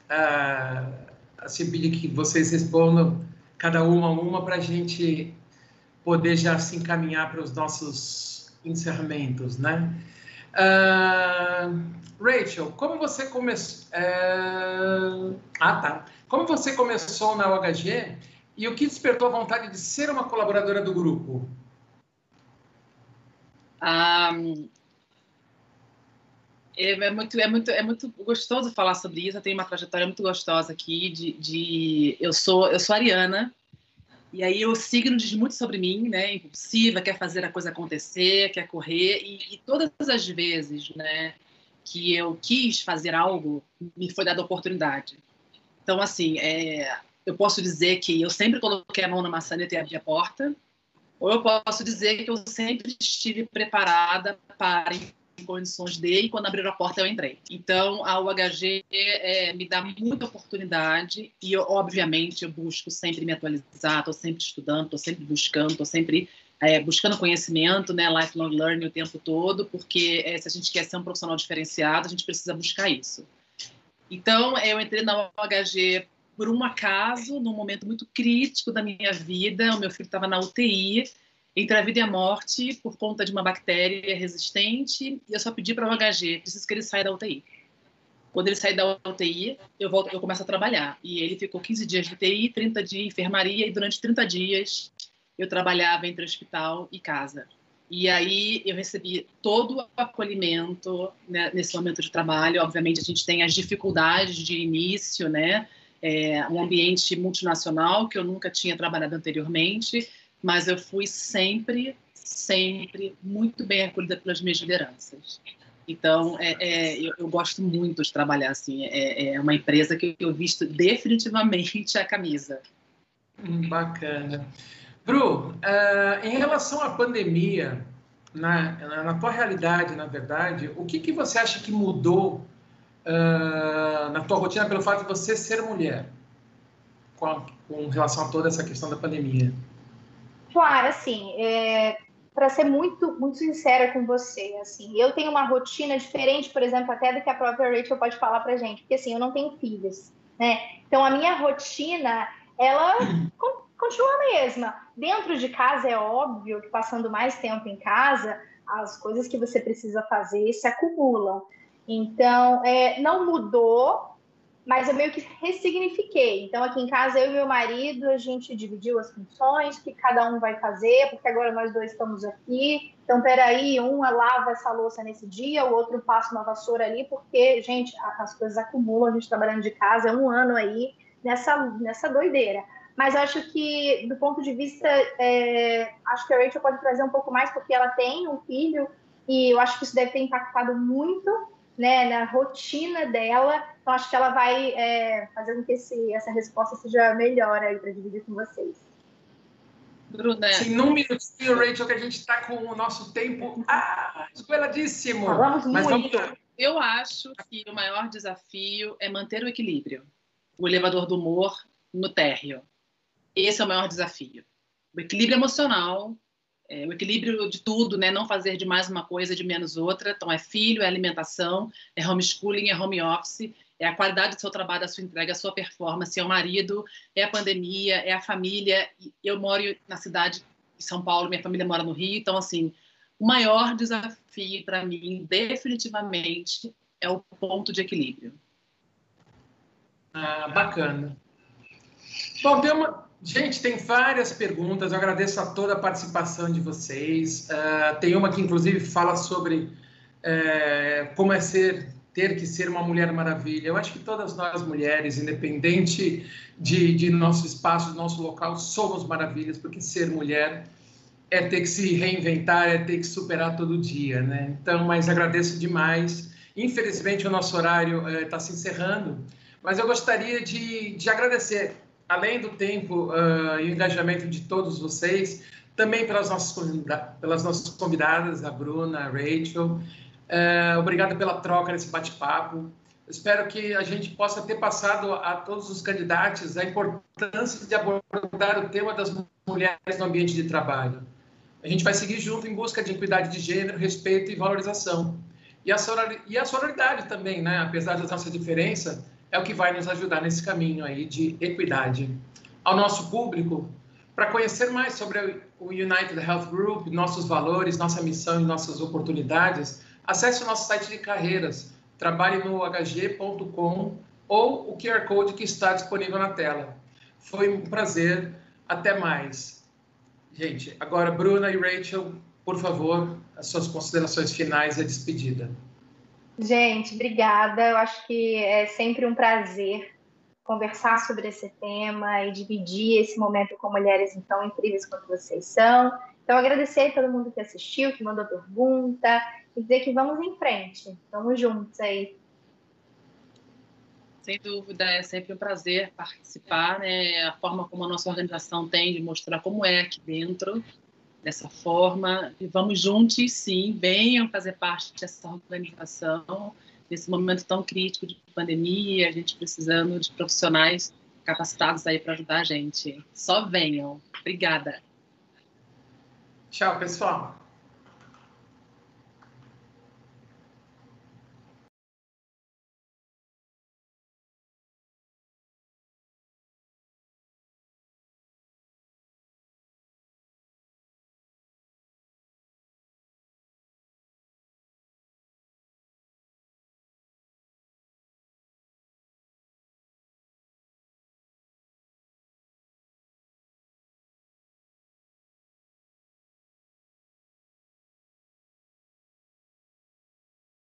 Speaker 1: ah, assim, pedir que vocês respondam cada uma uma para a gente poder já se encaminhar para os nossos encerramentos, né? Uh, Rachel, como você começou? Uh... Ah, tá. Como você começou na OHG e o que despertou a vontade de ser uma colaboradora do grupo?
Speaker 3: Um, é, é, muito, é, muito, é muito gostoso falar sobre isso. Eu tenho uma trajetória muito gostosa aqui. De, de eu sou eu sou ariana e aí o signo diz muito sobre mim, né? Impulsiva, quer fazer a coisa acontecer, quer correr. E, e todas as vezes, né, que eu quis fazer algo, me foi dada oportunidade. Então, assim, é, eu posso dizer que eu sempre coloquei a mão na maçaneta e abri a porta, ou eu posso dizer que eu sempre estive preparada para condições de, e quando abriram a porta eu entrei. Então, a UHG é, me dá muita oportunidade e, eu, obviamente, eu busco sempre me atualizar, estou sempre estudando, estou sempre buscando, estou sempre é, buscando conhecimento, né, lifelong learning o tempo todo, porque é, se a gente quer ser um profissional diferenciado, a gente precisa buscar isso. Então, eu entrei na UHG por um acaso, num momento muito crítico da minha vida, o meu filho estava na UTI, entre a vida e a morte por conta de uma bactéria resistente e eu só pedi para o HG, preciso que ele saia da UTI. Quando ele sair da UTI, eu volto, eu começo a trabalhar. E ele ficou 15 dias de UTI, 30 de enfermaria e durante 30 dias eu trabalhava entre hospital e casa. E aí eu recebi todo o acolhimento né, nesse momento de trabalho. Obviamente a gente tem as dificuldades de início, né? É, um ambiente multinacional que eu nunca tinha trabalhado anteriormente mas eu fui sempre, sempre muito bem acolhida pelas minhas lideranças. Então, é, é, eu, eu, gosto muito de trabalhar assim. É, é, uma empresa que eu visto definitivamente a camisa.
Speaker 1: Hum, bacana. Bru, uh, em relação à pandemia, na, na, na, tua realidade, na verdade, o que, que você acha que mudou uh, na tua rotina pelo fato de você ser mulher, com, com relação a toda essa questão da pandemia?
Speaker 2: Claro, assim, é, para ser muito, muito sincera com você, assim, eu tenho uma rotina diferente, por exemplo, até do que a própria Rachel pode falar para gente, porque assim, eu não tenho filhos, né? Então a minha rotina, ela continua a mesma. Dentro de casa é óbvio que passando mais tempo em casa, as coisas que você precisa fazer se acumulam. Então, é, não mudou, mas eu meio que ressignifiquei. Então, aqui em casa, eu e meu marido, a gente dividiu as funções, que cada um vai fazer, porque agora nós dois estamos aqui. Então, peraí, um lava essa louça nesse dia, o outro passa uma vassoura ali, porque, gente, as coisas acumulam, a gente trabalhando de casa, é um ano aí nessa, nessa doideira. Mas acho que, do ponto de vista, é, acho que a Rachel pode trazer um pouco mais, porque ela tem um filho, e eu acho que isso deve ter impactado muito né, na rotina dela. Então, acho que ela vai é, fazer com que esse, essa resposta seja melhor aí para dividir com vocês.
Speaker 1: Bruna. Sim, num minutinho, Rachel, que a gente está com o nosso tempo ah, esgoeladíssimo.
Speaker 2: Falamos Mas muito. vamos lá.
Speaker 3: Eu acho que o maior desafio é manter o equilíbrio. O elevador do humor no térreo. Esse é o maior desafio. O equilíbrio emocional, é, o equilíbrio de tudo, né? Não fazer de mais uma coisa, de menos outra. Então, é filho, é alimentação, é homeschooling, é home office, é a qualidade do seu trabalho, a sua entrega, a sua performance, é o marido, é a pandemia, é a família. Eu moro na cidade de São Paulo, minha família mora no Rio. Então, assim, o maior desafio para mim, definitivamente, é o ponto de equilíbrio.
Speaker 1: Ah, bacana. Bom, tem uma, Gente, tem várias perguntas. Eu agradeço a toda a participação de vocês. Uh, tem uma que, inclusive, fala sobre uh, como é ser, ter que ser uma mulher maravilha. Eu acho que todas nós mulheres, independente de, de nosso espaço, do nosso local, somos maravilhas, porque ser mulher é ter que se reinventar, é ter que superar todo dia, né? Então, mas agradeço demais. Infelizmente, o nosso horário está uh, se encerrando, mas eu gostaria de, de agradecer além do tempo uh, e engajamento de todos vocês, também pelas nossas, pelas nossas convidadas, a Bruna, a Rachel. Uh, obrigado pela troca nesse bate-papo. Espero que a gente possa ter passado a todos os candidatos a importância de abordar o tema das mulheres no ambiente de trabalho. A gente vai seguir junto em busca de equidade de gênero, respeito e valorização. E a, e a sororidade também, né? apesar das nossas diferenças, é o que vai nos ajudar nesse caminho aí de equidade. Ao nosso público, para conhecer mais sobre o United Health Group, nossos valores, nossa missão e nossas oportunidades, acesse o nosso site de carreiras, trabalhe no hg.com ou o QR Code que está disponível na tela. Foi um prazer, até mais. Gente, agora Bruna e Rachel, por favor, as suas considerações finais e a despedida.
Speaker 2: Gente, obrigada. Eu acho que é sempre um prazer conversar sobre esse tema e dividir esse momento com mulheres tão incríveis quanto vocês são. Então, agradecer a todo mundo que assistiu, que mandou pergunta, e dizer que vamos em frente. Vamos juntos aí.
Speaker 3: Sem dúvida, é sempre um prazer participar, né? A forma como a nossa organização tem de mostrar como é aqui dentro dessa forma. E vamos juntos, sim, venham fazer parte dessa organização nesse momento tão crítico de pandemia, a gente precisando de profissionais capacitados aí para ajudar a gente. Só venham. Obrigada.
Speaker 1: Tchau, pessoal.